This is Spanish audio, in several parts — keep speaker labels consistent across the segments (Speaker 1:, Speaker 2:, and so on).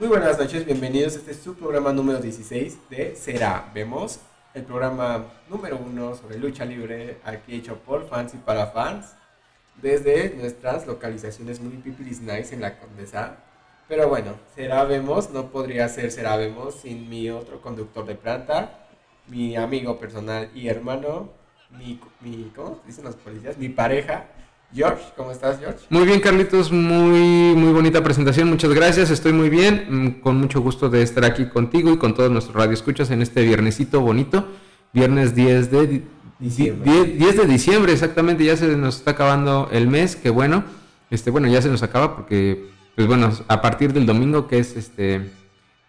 Speaker 1: Muy buenas noches, bienvenidos. Este es su programa número 16 de Será. Vemos el programa número uno sobre lucha libre, aquí hecho por fans y para fans, desde nuestras localizaciones muy pipilis nice en la Condesa. Pero bueno, Será Vemos no podría ser Será Vemos sin mi otro conductor de planta, mi amigo personal y hermano, mi, mi ¿cómo dicen los policías? Mi pareja, George, ¿cómo estás, George?
Speaker 2: Muy bien, Carlitos, muy, muy bonita presentación, muchas gracias, estoy muy bien, mm, con mucho gusto de estar aquí contigo y con todos nuestros radioescuchas en este viernesito bonito, viernes 10 de diciembre. 10, de diciembre, exactamente, ya se nos está acabando el mes, que bueno, este, bueno, ya se nos acaba porque, pues bueno, a partir del domingo que es este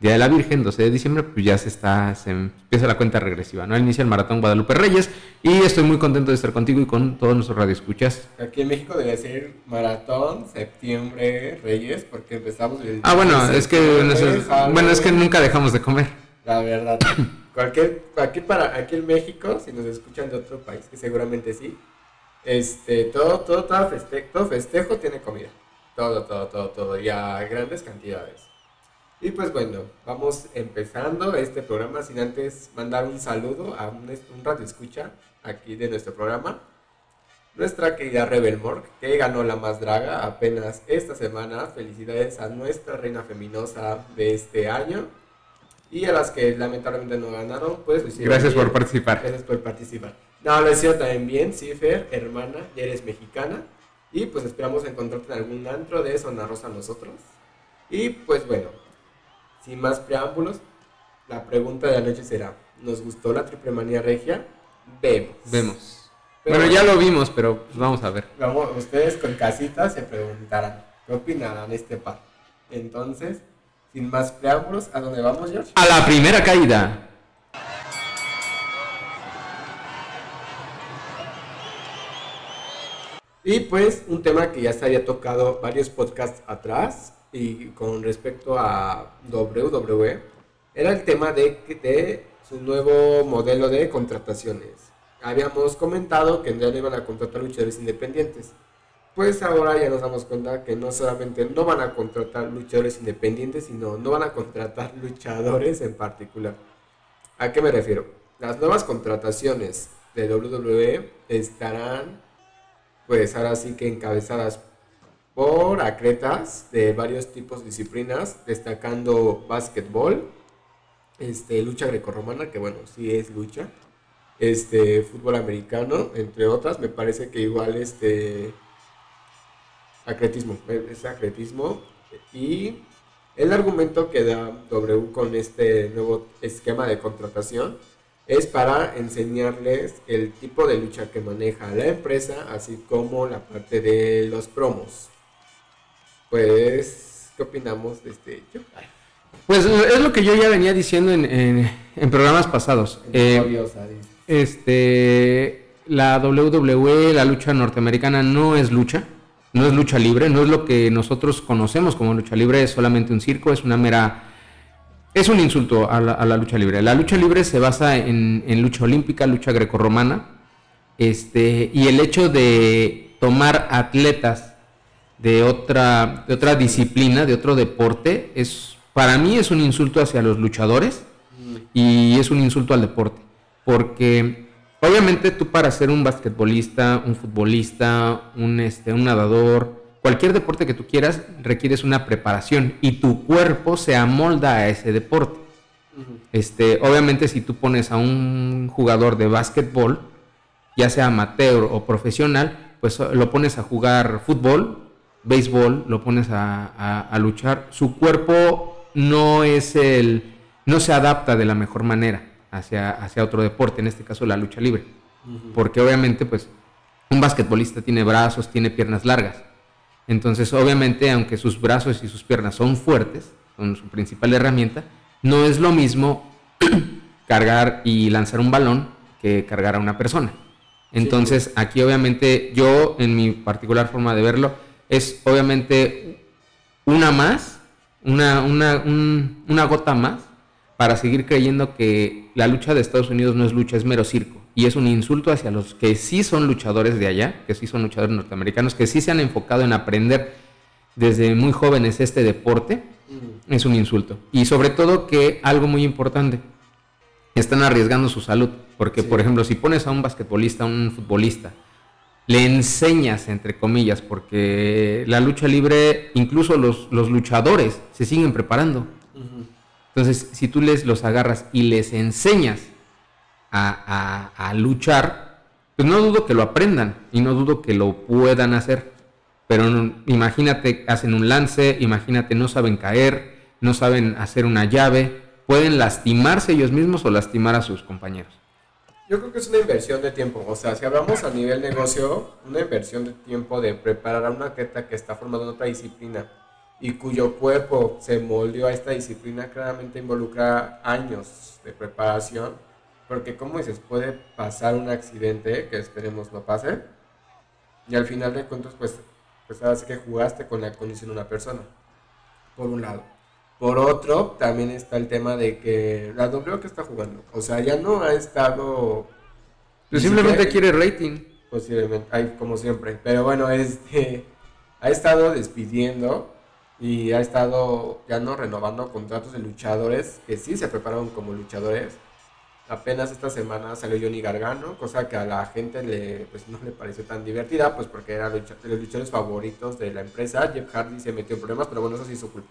Speaker 2: Día de la Virgen, 12 de diciembre, pues ya se está, se empieza la cuenta regresiva, ¿no? Inicia el Maratón Guadalupe Reyes y estoy muy contento de estar contigo y con todos nuestros radioescuchas.
Speaker 1: Aquí en México debe ser Maratón, Septiembre, Reyes, porque empezamos el...
Speaker 2: Ah, bueno, es que, bueno, es que nunca dejamos de comer.
Speaker 1: La verdad. Cualquier, aquí, para, aquí en México, si nos escuchan de otro país, que seguramente sí, este, todo, todo, todo, festejo, todo festejo tiene comida. Todo, todo, todo, todo, y a grandes cantidades. Y pues bueno, vamos empezando este programa sin antes mandar un saludo a un, un radio escucha aquí de nuestro programa. Nuestra querida Rebel Morg, que ganó la más draga apenas esta semana. Felicidades a nuestra reina feminosa de este año. Y a las que lamentablemente no ganaron, pues
Speaker 2: Gracias por participar.
Speaker 1: Gracias por participar. No, lo hicieron también bien, Cifer, hermana, ya eres mexicana. Y pues esperamos encontrarte en algún antro de Zona Rosa nosotros. Y pues bueno, sin más preámbulos, la pregunta de la noche será, ¿nos gustó la triple manía regia? Vemos.
Speaker 2: Vemos. bueno, ya lo vimos, pero vamos a ver.
Speaker 1: Vamos, ustedes con casitas se preguntarán, ¿qué opinarán este par? Entonces, sin más preámbulos, ¿a dónde vamos, George?
Speaker 2: A la primera caída.
Speaker 1: Y pues un tema que ya se había tocado varios podcasts atrás y con respecto a WWE, era el tema de, de su nuevo modelo de contrataciones. Habíamos comentado que ya no iban a contratar luchadores independientes. Pues ahora ya nos damos cuenta que no solamente no van a contratar luchadores independientes, sino no van a contratar luchadores en particular. ¿A qué me refiero? Las nuevas contrataciones de WWE estarán, pues ahora sí que encabezadas por atletas de varios tipos de disciplinas, destacando básquetbol, este, lucha grecorromana, que bueno, sí es lucha, este, fútbol americano, entre otras, me parece que igual este, atletismo, es atletismo, y el argumento que da W con este nuevo esquema de contratación es para enseñarles el tipo de lucha que maneja la empresa, así como la parte de los promos. Pues, ¿qué opinamos de este hecho?
Speaker 2: Pues es lo que yo ya venía diciendo en, programas pasados. Eh, este, la WWE, la lucha norteamericana, no es lucha, no es lucha libre, no es lo que nosotros conocemos como lucha libre, es solamente un circo, es una mera... Es un insulto a la, lucha libre. La lucha libre se basa en, en lucha olímpica, lucha grecorromana, este, y el hecho de tomar atletas de otra, de otra disciplina, de otro deporte, es, para mí es un insulto hacia los luchadores y es un insulto al deporte. Porque obviamente tú para ser un basquetbolista, un futbolista, un, este, un nadador, cualquier deporte que tú quieras, requieres una preparación y tu cuerpo se amolda a ese deporte. Este, obviamente si tú pones a un jugador de básquetbol, ya sea amateur o profesional, pues lo pones a jugar fútbol, béisbol, lo pones a, luchar, su cuerpo no es el, no se adapta de la mejor manera hacia, hacia otro deporte, en este caso la lucha libre. Porque obviamente, pues, un basquetbolista tiene brazos, tiene piernas largas. Entonces, obviamente, aunque sus brazos y sus piernas son fuertes, son su principal herramienta, no es lo mismo cargar y lanzar un balón que cargar a una persona. Entonces, aquí obviamente yo, en mi particular forma de verlo, es obviamente una más, una, una, una gota más para seguir creyendo que la lucha de Estados Unidos no es lucha, es mero circo. Y es un insulto hacia los que sí son luchadores de allá, que sí son luchadores norteamericanos, que sí se han enfocado en aprender desde muy jóvenes este deporte. es un insulto. Y sobre todo que algo muy importante, están arriesgando su salud. Porque, por ejemplo, si pones a un basquetbolista, a un futbolista, le enseñas, entre comillas, porque la lucha libre, incluso los, luchadores se siguen preparando. Entonces, si tú les los agarras y les enseñas a, luchar, pues no dudo que lo aprendan y no dudo que lo puedan hacer. Pero imagínate, hacen un lance, imagínate, no saben caer, no saben hacer una llave, pueden lastimarse ellos mismos o lastimar a sus compañeros.
Speaker 1: Yo creo que es una inversión de tiempo. O sea, si hablamos a nivel negocio, una inversión de tiempo de preparar a una atleta que está formada en otra disciplina y cuyo cuerpo se moldeó a esta disciplina, claramente involucra años de preparación. Porque, como dices, puede pasar un accidente que esperemos no pase. Y al final de cuentas, pues, pues sabes que jugaste con la condición de una persona. Por un lado. Por otro, también está el tema de que la W que está jugando, o sea, ya no ha estado...
Speaker 2: Pues simplemente quiere rating.
Speaker 1: Posiblemente, como siempre. Pero bueno, este, ha estado despidiendo y ha estado ya no renovando contratos de luchadores que sí se prepararon como luchadores. Apenas esta semana salió Johnny Gargano, cosa que a la gente le, pues, no le pareció tan divertida, pues porque era de los luchadores favoritos de la empresa. Jeff Hardy se metió en problemas, pero bueno, eso sí su culpa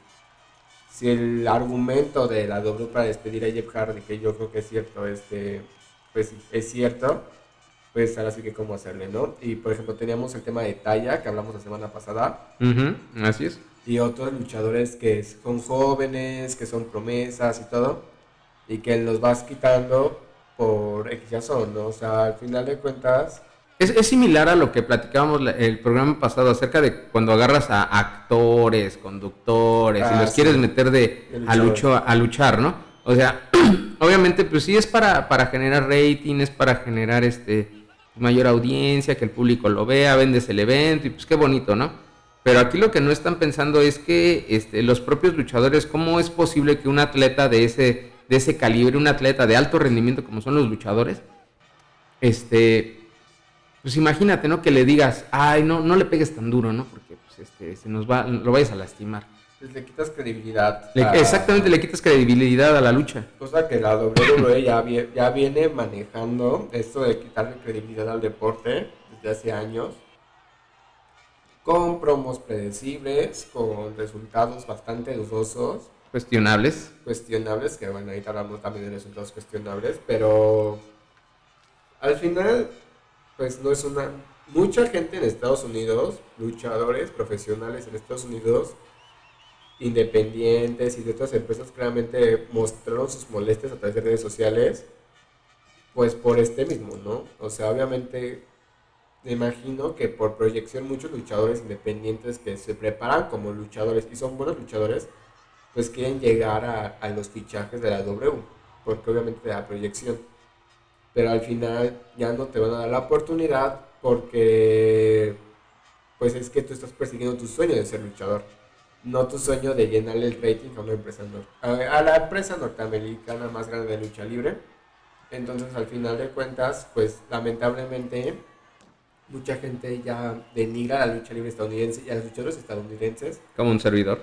Speaker 1: si el argumento de la W para despedir a Jeff Hardy, que yo creo que es cierto, este, pues es cierto, pues ahora sí que cómo hacerle, ¿no? Y por ejemplo teníamos el tema de Taya, que hablamos la semana pasada.
Speaker 2: así es.
Speaker 1: Y otros luchadores que son jóvenes, que son promesas y todo, y que los vas quitando por X ¿no? O sea, al final de cuentas
Speaker 2: es, similar a lo que platicábamos el programa pasado acerca de cuando agarras a actores, conductores y ah, los quieres meter de a, lucho, a luchar, ¿no? O sea, obviamente, pues sí es para, para generar rating, es para generar este mayor audiencia, que el público lo vea, vendes el evento y pues qué bonito, ¿no? Pero aquí lo que no están pensando es que este, los propios luchadores, ¿cómo es posible que un atleta de ese, de ese calibre, un atleta de alto rendimiento como son los luchadores, este, pues imagínate, ¿no? Que le digas, ay, no, no le pegues tan duro, ¿no? Porque pues, este, se nos va, lo vayas a lastimar.
Speaker 1: Pues le quitas credibilidad.
Speaker 2: Exactamente, le quitas credibilidad a la lucha.
Speaker 1: Cosa que la WWE ya, ya viene manejando esto de quitarle credibilidad al deporte desde hace años. Con promos predecibles, con resultados bastante dudosos.
Speaker 2: Cuestionables.
Speaker 1: Cuestionables, que bueno, ahorita hablamos también de resultados cuestionables, pero al final pues no es una... Mucha gente en Estados Unidos, luchadores profesionales en Estados Unidos, independientes y de otras empresas, claramente mostraron sus molestias a través de redes sociales, pues por este mismo, ¿no? O sea, obviamente me imagino que por proyección muchos luchadores independientes que se preparan como luchadores y son buenos luchadores, pues quieren llegar a, los fichajes de la W, porque obviamente da proyección pero al final ya no te van a dar la oportunidad porque pues es que tú estás persiguiendo tu sueño de ser luchador, no tu sueño de llenarle el rating a una empresa a la empresa norteamericana más grande de lucha libre. Entonces, al final de cuentas, pues lamentablemente mucha gente ya denigra la lucha libre estadounidense y a los luchadores estadounidenses.
Speaker 2: Como un servidor.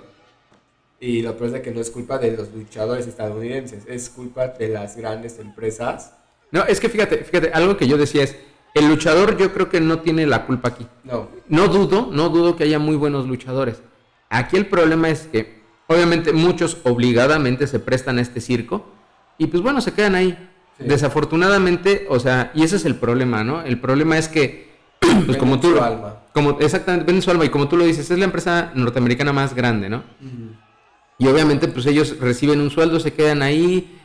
Speaker 1: Y lo peor es que no es culpa de los luchadores estadounidenses, es culpa de las grandes empresas
Speaker 2: no, es que fíjate, fíjate, algo que yo decía es, el luchador yo creo que no tiene la culpa aquí.
Speaker 1: No.
Speaker 2: No dudo, no dudo que haya muy buenos luchadores. Aquí el problema es que, obviamente, muchos obligadamente se prestan a este circo y pues bueno, se quedan ahí. Desafortunadamente, o sea, y ese es el problema, ¿no? El problema es que, pues como tú... alma. Como, exactamente, ven su alma y como tú lo dices, es la empresa norteamericana más grande, ¿no? Y obviamente, pues ellos reciben un sueldo, se quedan ahí,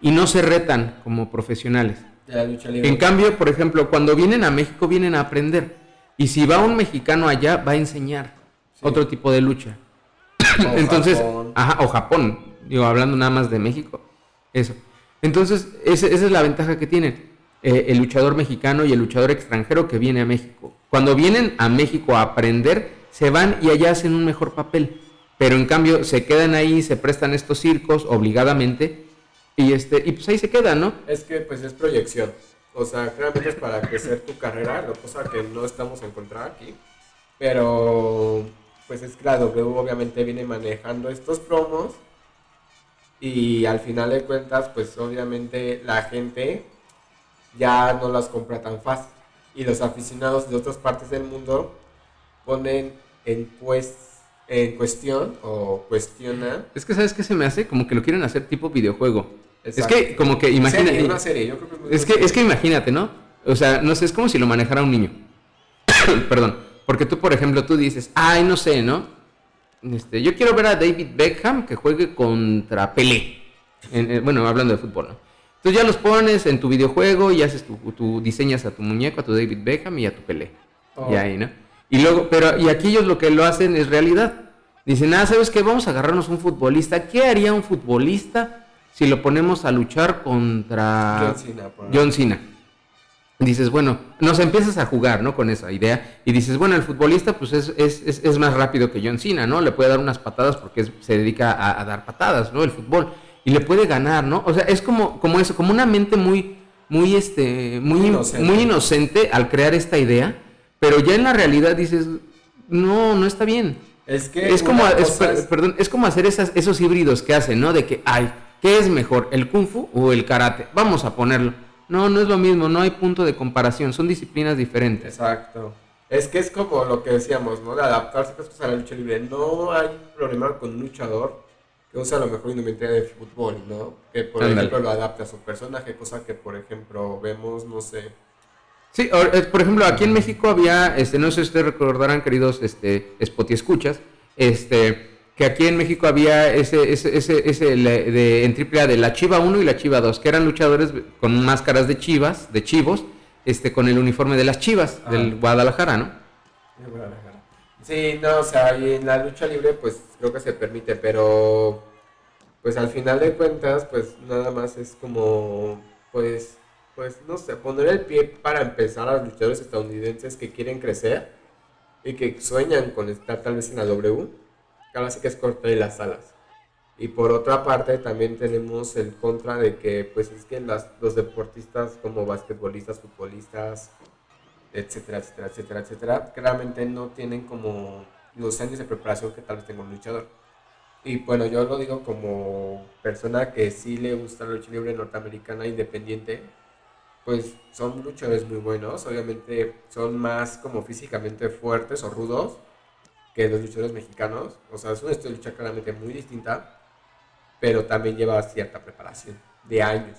Speaker 2: y no se retan como profesionales. En cambio, por ejemplo, cuando vienen a México vienen a aprender. Y si va un mexicano allá, va a enseñar otro tipo de lucha. Entonces, Ajá, o Japón, digo, hablando nada más de México. Eso. Entonces, esa es la ventaja que tienen eh, el luchador mexicano y el luchador extranjero que viene a México. Cuando vienen a México a aprender, se van y allá hacen un mejor papel. Pero en cambio, se quedan ahí, se prestan estos circos obligadamente y, este, y pues ahí se queda, ¿no?
Speaker 1: Es que pues es proyección. O sea, claramente es para crecer tu carrera, lo cosa que no estamos a encontrar aquí. Pero pues es que la W obviamente viene manejando estos promos Y al final de cuentas, pues obviamente la gente ya no las compra tan fácil. Y los aficionados de otras partes del mundo ponen en, pues, en cuestión o cuestionan.
Speaker 2: Es que, ¿sabes qué se me hace? Como que lo quieren hacer tipo videojuego. Es que, como que imagínate. es, que, es que imagínate, ¿no? O sea, no sé, es como si lo manejara un niño. Perdón. Porque tú, por ejemplo, tú dices, ay, no sé, ¿no? Este, yo quiero ver a David Beckham que juegue contra Pelé. bueno, hablando de fútbol, ¿no? Entonces ya los pones en tu videojuego y haces tu, diseñas a tu muñeco, a tu David Beckham y a tu Pelé. Y oh. ahí, ¿no? Y luego, pero, y aquí ellos lo que lo hacen es realidad. Dicen, ah, ¿sabes qué? Vamos a agarrarnos un futbolista. ¿Qué haría un futbolista si lo ponemos a luchar contra John Cena? Dices, bueno, nos empiezas a jugar, ¿no? Con esa idea. Y dices, bueno, el futbolista pues es, es, es, más rápido que John Cena, ¿no? Le puede dar unas patadas porque se dedica a, dar patadas, ¿no? El fútbol. Y le puede ganar, ¿no? O sea, es como, como eso, como una mente muy, muy, este, muy, inocente. muy inocente al crear esta idea. Pero ya en la realidad dices, no, no está bien. Es que es como, perdón, es como hacer esas, esos híbridos que hacen, ¿no? De que, ay, ¿qué es mejor, el kung fu o el karate? Vamos a ponerlo no, no es lo mismo, no hay punto de comparación, son disciplinas diferentes.
Speaker 1: Exacto. Es que es como lo que decíamos, ¿no? De adaptarse a la lucha libre. No hay problema con un luchador que usa a lo mejor indumentaria de fútbol, ¿no? Que por ejemplo lo adapte a su personaje, cosa que por ejemplo vemos, no sé.
Speaker 2: Sí, eh, por ejemplo, aquí en México había, este, no sé si ustedes recordarán, queridos este, spot y escuchas, este, que aquí en México había ese, ese, ese, ese de, en AAA de la Chiva 1 y la Chiva 2, que eran luchadores con máscaras de chivas, de chivos, este, con el uniforme de las chivas, del Guadalajara, ¿no?
Speaker 1: Guadalajara. Sí, no, o sea, y en la lucha libre, pues creo que se permite, pero pues al final de cuentas, pues nada más es como, pues, pues no sé, poner el pie para empezar a los luchadores estadounidenses que quieren crecer y que sueñan con estar tal vez en la W sí que es cortar las alas. Y por otra parte también tenemos el contra de que pues es que los deportistas como basquetbolistas, futbolistas, etcétera, etcétera, etcétera, etcétera, claramente no tienen como los años de preparación que tal vez tenga un luchador. Y bueno, yo lo digo como persona que sí le gusta la lucha libre norteamericana independiente, pues son luchadores muy buenos, obviamente son más como físicamente fuertes o rudos, que los luchadores mexicanos. O sea, es una de lucha claramente muy distinta, pero también lleva cierta preparación de años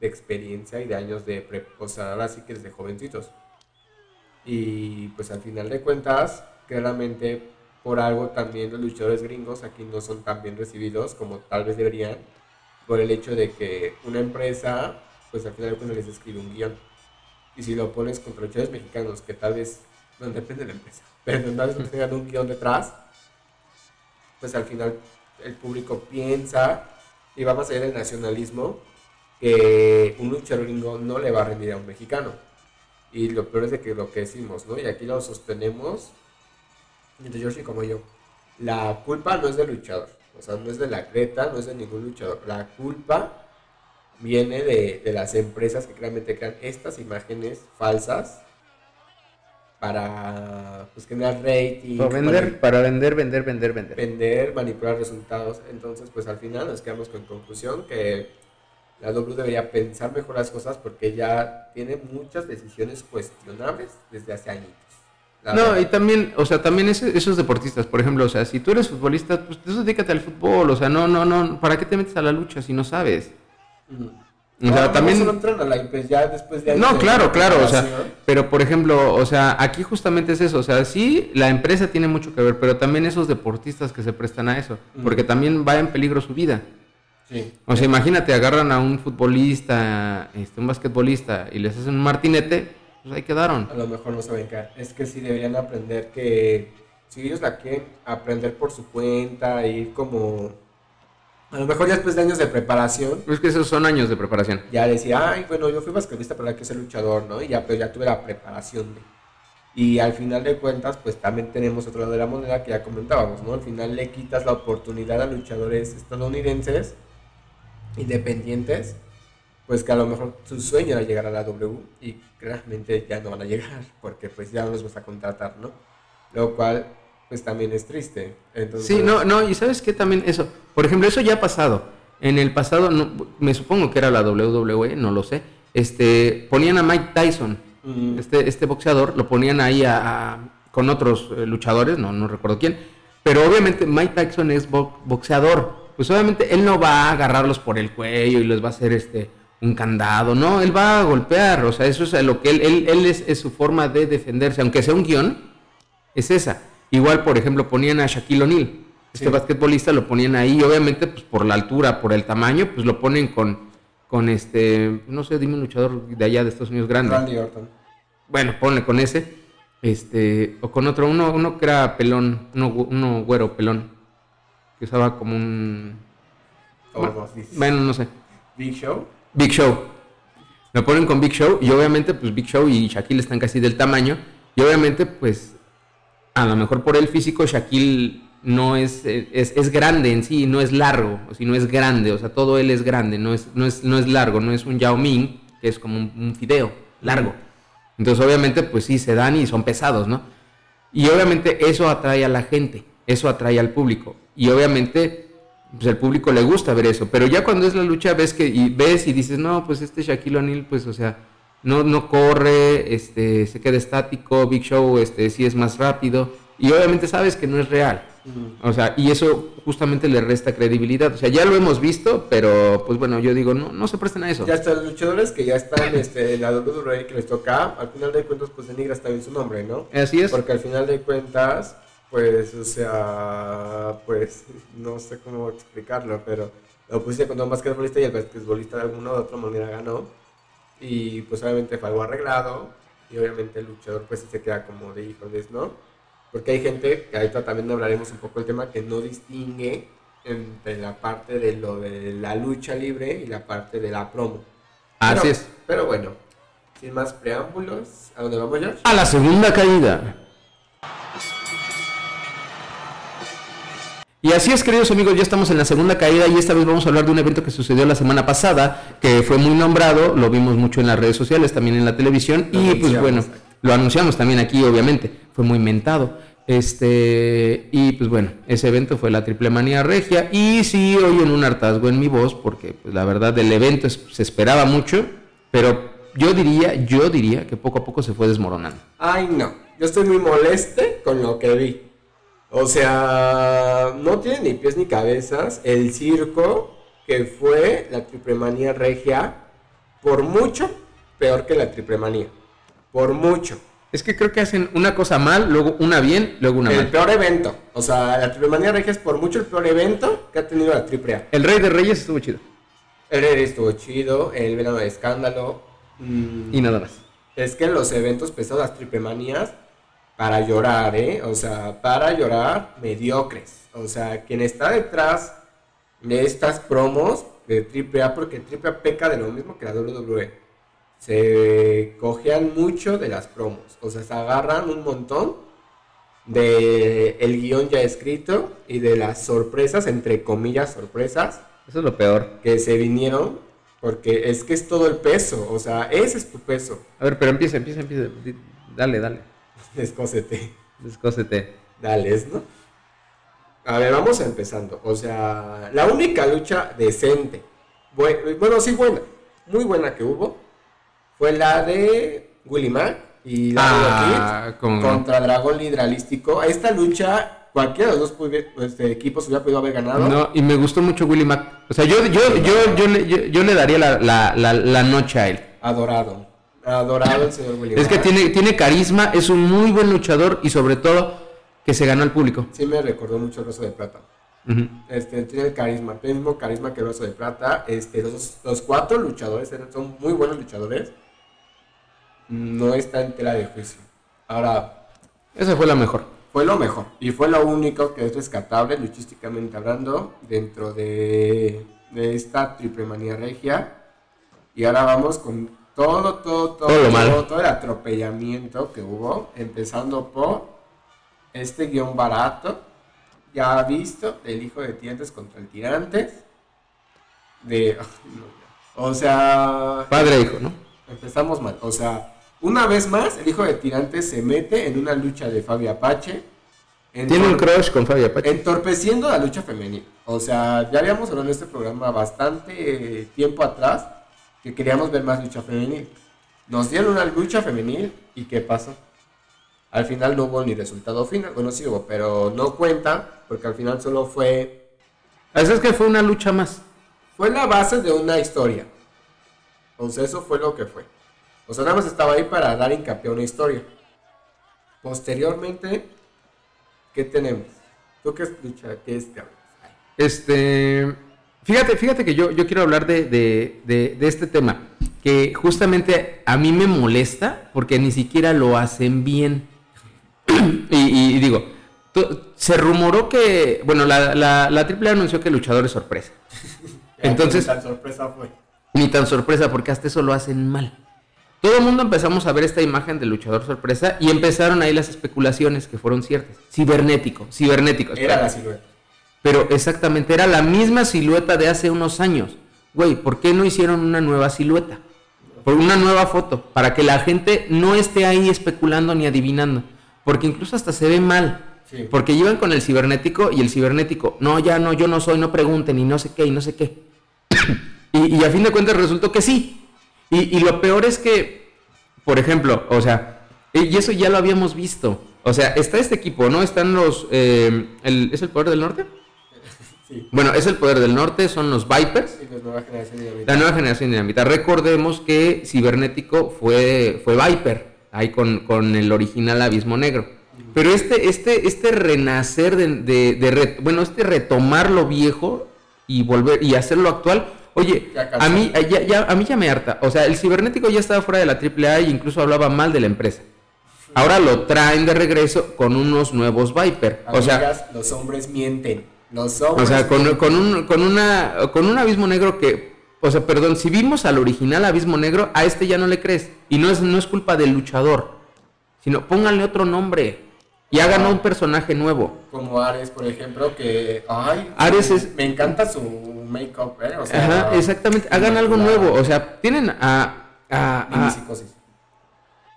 Speaker 1: de experiencia y de años de, pre o sea, ahora sí que desde jovencitos. Y pues al final de cuentas, claramente por algo también los luchadores gringos aquí no son tan bien recibidos como tal vez deberían, por el hecho de que una empresa, pues al final de cuentas les escribe un guion. Y si lo pones contra luchadores mexicanos, que tal vez, no depende de la empresa, pero no que tengan un guion detrás, pues al final el público piensa y va más allá del nacionalismo que un luchador gringo no le va a rendir a un mexicano. Y lo peor es de que lo que decimos, ¿no? Y aquí lo sostenemos, entre Yoshi como yo. La culpa no es del luchador, o sea, no es de la Creta, no es de ningún luchador. La culpa viene de, de las empresas que claramente crean estas imágenes falsas para pues, generar rating.
Speaker 2: Para vender, para vender, vender, vender, vender.
Speaker 1: Vender, manipular resultados. Entonces, pues al final nos quedamos con conclusión que la W debería pensar mejor las cosas porque ya tiene muchas decisiones cuestionables desde hace años.
Speaker 2: No, y también, o sea, también esos deportistas, por ejemplo, o sea, si tú eres futbolista, pues dedícate al fútbol, o sea, no, no, no, ¿para qué te metes a la lucha si no sabes?
Speaker 1: O sea, también... No, pues ya después de
Speaker 2: no claro, claro, o sea, pero por ejemplo, o sea, aquí justamente es eso, o sea, sí, la empresa tiene mucho que ver, pero también esos deportistas que se prestan a eso, porque también va en peligro su vida. Sí. O sea, imagínate, agarran a un futbolista, este, un basquetbolista y les hacen un martinete, pues ahí quedaron.
Speaker 1: A lo mejor no saben qué. Es que sí deberían aprender que si ellos la quieren aprender por su cuenta, ir como a lo mejor ya después de años de preparación.
Speaker 2: Es que esos son años de preparación.
Speaker 1: Ya decía, ay, bueno, yo fui basquetbolista, pero hay que ser luchador, ¿no? Y ya, pero ya tuve la preparación de. Y al final de cuentas, pues también tenemos otro lado de la moneda que ya comentábamos, ¿no? Al final le quitas la oportunidad a luchadores estadounidenses, independientes, pues que a lo mejor su sueño era llegar a la W y claramente ya no van a llegar, porque pues ya no los vas a contratar, ¿no? Lo cual pues también es triste.
Speaker 2: sí, no, no, y sabes qué también eso, por ejemplo, eso ya ha pasado. en el pasado, me supongo que era la WWE, no lo sé, este, ponían a Mike Tyson, este, este boxeador, lo ponían ahí con otros eh, luchadores, no, no recuerdo quién, pero obviamente Mike Tyson es boxeador, pues obviamente él no va a agarrarlos por el cuello y les va a hacer este un candado, no, él va a golpear, o sea, eso es lo que él, él, es, su forma de defenderse, aunque sea un guion, es esa. Igual, por ejemplo, ponían a Shaquille O'Neal, este basquetbolista lo ponían ahí, obviamente, pues por la altura, por el tamaño, pues lo ponen con, con este, no sé, dime un luchador de allá de Estados Unidos grande. Randy Orton. Bueno, ponle con ese, este, o con otro, uno, uno que era pelón, uno, uno güero pelón, que usaba como un... bueno, no sé.
Speaker 1: Big Show.
Speaker 2: Big Show. Me ponen con Big Show y obviamente pues Big Show y Shaquille están casi del tamaño y obviamente pues a lo mejor por el físico Shaquille no es, es, grande en sí, no es largo, o si no es grande, o sea, todo él es grande, no es, no es, no es largo, no es un Yao Ming, que es como un, un fideo largo. Entonces obviamente pues sí, se dan y son pesados, ¿no? Y obviamente eso atrae a la gente, eso atrae al público. Y obviamente pues el público le gusta ver eso, pero ya cuando es la lucha ves que y ves y dices, "No, pues este Shaquille O'Neal pues o sea, no no corre, este se queda estático, Big Show este sí es más rápido." Y obviamente sabes que no es real. O sea, y eso justamente le resta credibilidad. O sea, ya lo hemos visto, pero pues bueno, yo digo, no, no se presten a eso.
Speaker 1: Ya están los luchadores que ya están este, en la WWE que les toca, al final de cuentas, pues denigra está bien su nombre, ¿no?
Speaker 2: Así es.
Speaker 1: Porque al final de cuentas, pues, o sea, pues, no sé cómo explicarlo, pero lo pusiste con un basquetbolista y el basquetbolista de alguna u otra manera ganó. Y pues obviamente fue algo arreglado. Y obviamente el luchador pues se queda como de híjoles, ¿no? Porque hay gente, que ahorita también hablaremos un poco del tema, que no distingue entre la parte de lo de la lucha libre y la parte de la promo.
Speaker 2: Así es.
Speaker 1: Pero bueno, sin más preámbulos, ¿a dónde vamos, George?
Speaker 2: A la segunda caída. Y así es, queridos amigos, ya estamos en la segunda caída y esta vez vamos a hablar de un evento que sucedió la semana pasada, que fue muy nombrado, lo vimos mucho en las redes sociales, también en la televisión, y pues bueno, lo anunciamos también aquí, obviamente, fue muy mentado. Este, y pues bueno, ese evento fue la Triple Manía Regia. Y sí oyen un hartazgo en mi voz, porque pues, la verdad del evento se esperaba mucho, pero yo diría, yo diría que poco a poco se fue desmoronando.
Speaker 1: Ay, no, yo estoy muy moleste con lo que vi. O sea, no tiene ni pies ni cabezas el circo que fue la Triple Manía Regia, por mucho peor que la Triple Manía. Por mucho.
Speaker 2: Es que creo que hacen una cosa mal, luego una bien, luego una
Speaker 1: mal.
Speaker 2: El
Speaker 1: peor evento. O sea, la Triple Manía Regia es por mucho el peor evento que ha tenido la Triple A.
Speaker 2: El Rey de Reyes estuvo chido.
Speaker 1: El Rey estuvo chido, el Verano de Escándalo.
Speaker 2: Mm, y nada más.
Speaker 1: Es que los eventos pesados, las Triple Manías, para llorar, ¿eh? O sea, para llorar, mediocres. O sea, quien está detrás de estas promos de AAA, porque AAA peca de lo mismo que la WWE se cogían mucho de las promos. O sea, se agarran un montón de el guion ya escrito y de las sorpresas, entre comillas, sorpresas.
Speaker 2: Eso es lo peor.
Speaker 1: Que se vinieron, porque es que es todo el peso. O sea, ese es tu peso.
Speaker 2: A ver, pero empieza, empieza, empieza. Dale, dale.
Speaker 1: Descósete.
Speaker 2: Descósete.
Speaker 1: Dale, ¿no? A ver, vamos empezando. O sea, la única lucha decente, bueno, sí buena, muy buena que hubo, fue la de Willy Mac y la ah, de contra Dragón Hidralístico. Esta lucha, cualquiera de los dos este, equipos hubiera podido haber ganado.
Speaker 2: No, y me gustó mucho Willy Mac. O sea, yo, yo, yo, yo, le, yo, le daría la, la, la, noche a él.
Speaker 1: Adorado. Adorado el señor Willy
Speaker 2: Es que tiene, tiene carisma, es un muy buen luchador y sobre todo que se ganó al público.
Speaker 1: Sí me recordó mucho el Rosso de Plata. este, tiene el carisma, el mismo carisma que el de Plata. Este, los, los cuatro luchadores son muy buenos luchadores no está en tela de juicio. Ahora,
Speaker 2: esa fue la mejor.
Speaker 1: Fue lo mejor y fue lo único que es rescatable luchísticamente hablando dentro de, esta triple manía regia. Y ahora vamos con todo, todo, todo, todo, todo, el atropellamiento que hubo, empezando por este guion barato, ya visto, del hijo de Tirantes contra el Tirantes. De, o sea...
Speaker 2: Padre e hijo, ¿no?
Speaker 1: Empezamos mal, o sea, una vez más, el hijo de Tirantes se mete en una lucha de Fabio Apache,
Speaker 2: Tiene un crush con Fabio Apache.
Speaker 1: Entorpeciendo la lucha femenil. O sea, ya habíamos hablado en este programa bastante tiempo atrás que queríamos ver más lucha femenil. Nos dieron una lucha femenil y ¿qué pasó? Al final no hubo ni resultado final. Bueno, sí hubo, pero no cuenta porque al final solo fue...
Speaker 2: Eso es que fue una lucha más.
Speaker 1: Fue la base de una historia. Entonces eso fue lo que fue. O sea, nada más estaba ahí para dar hincapié a una historia. Posteriormente, ¿qué tenemos? ¿Tú qué lucha? ¿Qué es?
Speaker 2: Este... Fíjate, fíjate que yo, yo quiero hablar de, de, de, este tema, que justamente a mí me molesta porque ni siquiera lo hacen bien. y, digo, se rumoró que, bueno, la, la, la AAA anunció que el luchador es sorpresa. Entonces,
Speaker 1: ni tan sorpresa fue.
Speaker 2: Ni tan sorpresa, porque hasta eso lo hacen mal. Todo el mundo empezamos a ver esta imagen del luchador sorpresa y empezaron ahí las especulaciones que fueron ciertas. Cibernético, cibernético.
Speaker 1: Era la silueta.
Speaker 2: Pero exactamente, era la misma silueta de hace unos años. Güey, ¿por qué no hicieron una nueva silueta? Por una nueva foto, para que la gente no esté ahí especulando ni adivinando. Porque incluso hasta se ve mal. Porque llevan con el cibernético y el cibernético, no, ya no, yo no soy, no pregunten y no sé qué y no sé qué. y, a fin de cuentas resultó que sí. Y, lo peor es que, por ejemplo, o sea, y eso ya lo habíamos visto. O sea, está este equipo, ¿no? Están los... Eh, ¿Es el poder del norte? Bueno, es el poder del norte, son los Vipers.
Speaker 1: la nueva generación
Speaker 2: dinamita. La nueva generación dinamita. Recordemos que Cibernético fue, fue Viper, ahí con, el original Abismo Negro. Pero este, este, este renacer de, bueno, este retomar lo viejo y volver y hacerlo actual, oye, a mí ya, a mí ya me harta. O sea, el cibernético ya estaba fuera de la AAA e incluso hablaba mal de la empresa. Ahora lo traen de regreso con unos nuevos Viper. o sea,
Speaker 1: los hombres mienten
Speaker 2: o sea, con, un, con, una, con un abismo negro que, o sea, perdón, si vimos al original abismo negro, a este ya no le crees. Y no es, no es culpa del luchador, sino pónganle otro nombre y hagan un personaje nuevo.
Speaker 1: Como Ares, por ejemplo, que, ay,
Speaker 2: Ares es,
Speaker 1: me encanta su make-up, ¿eh? O
Speaker 2: sea, Ajá, exactamente, hagan algo nuevo, o sea, tienen a... A,
Speaker 1: a, minipsicosis.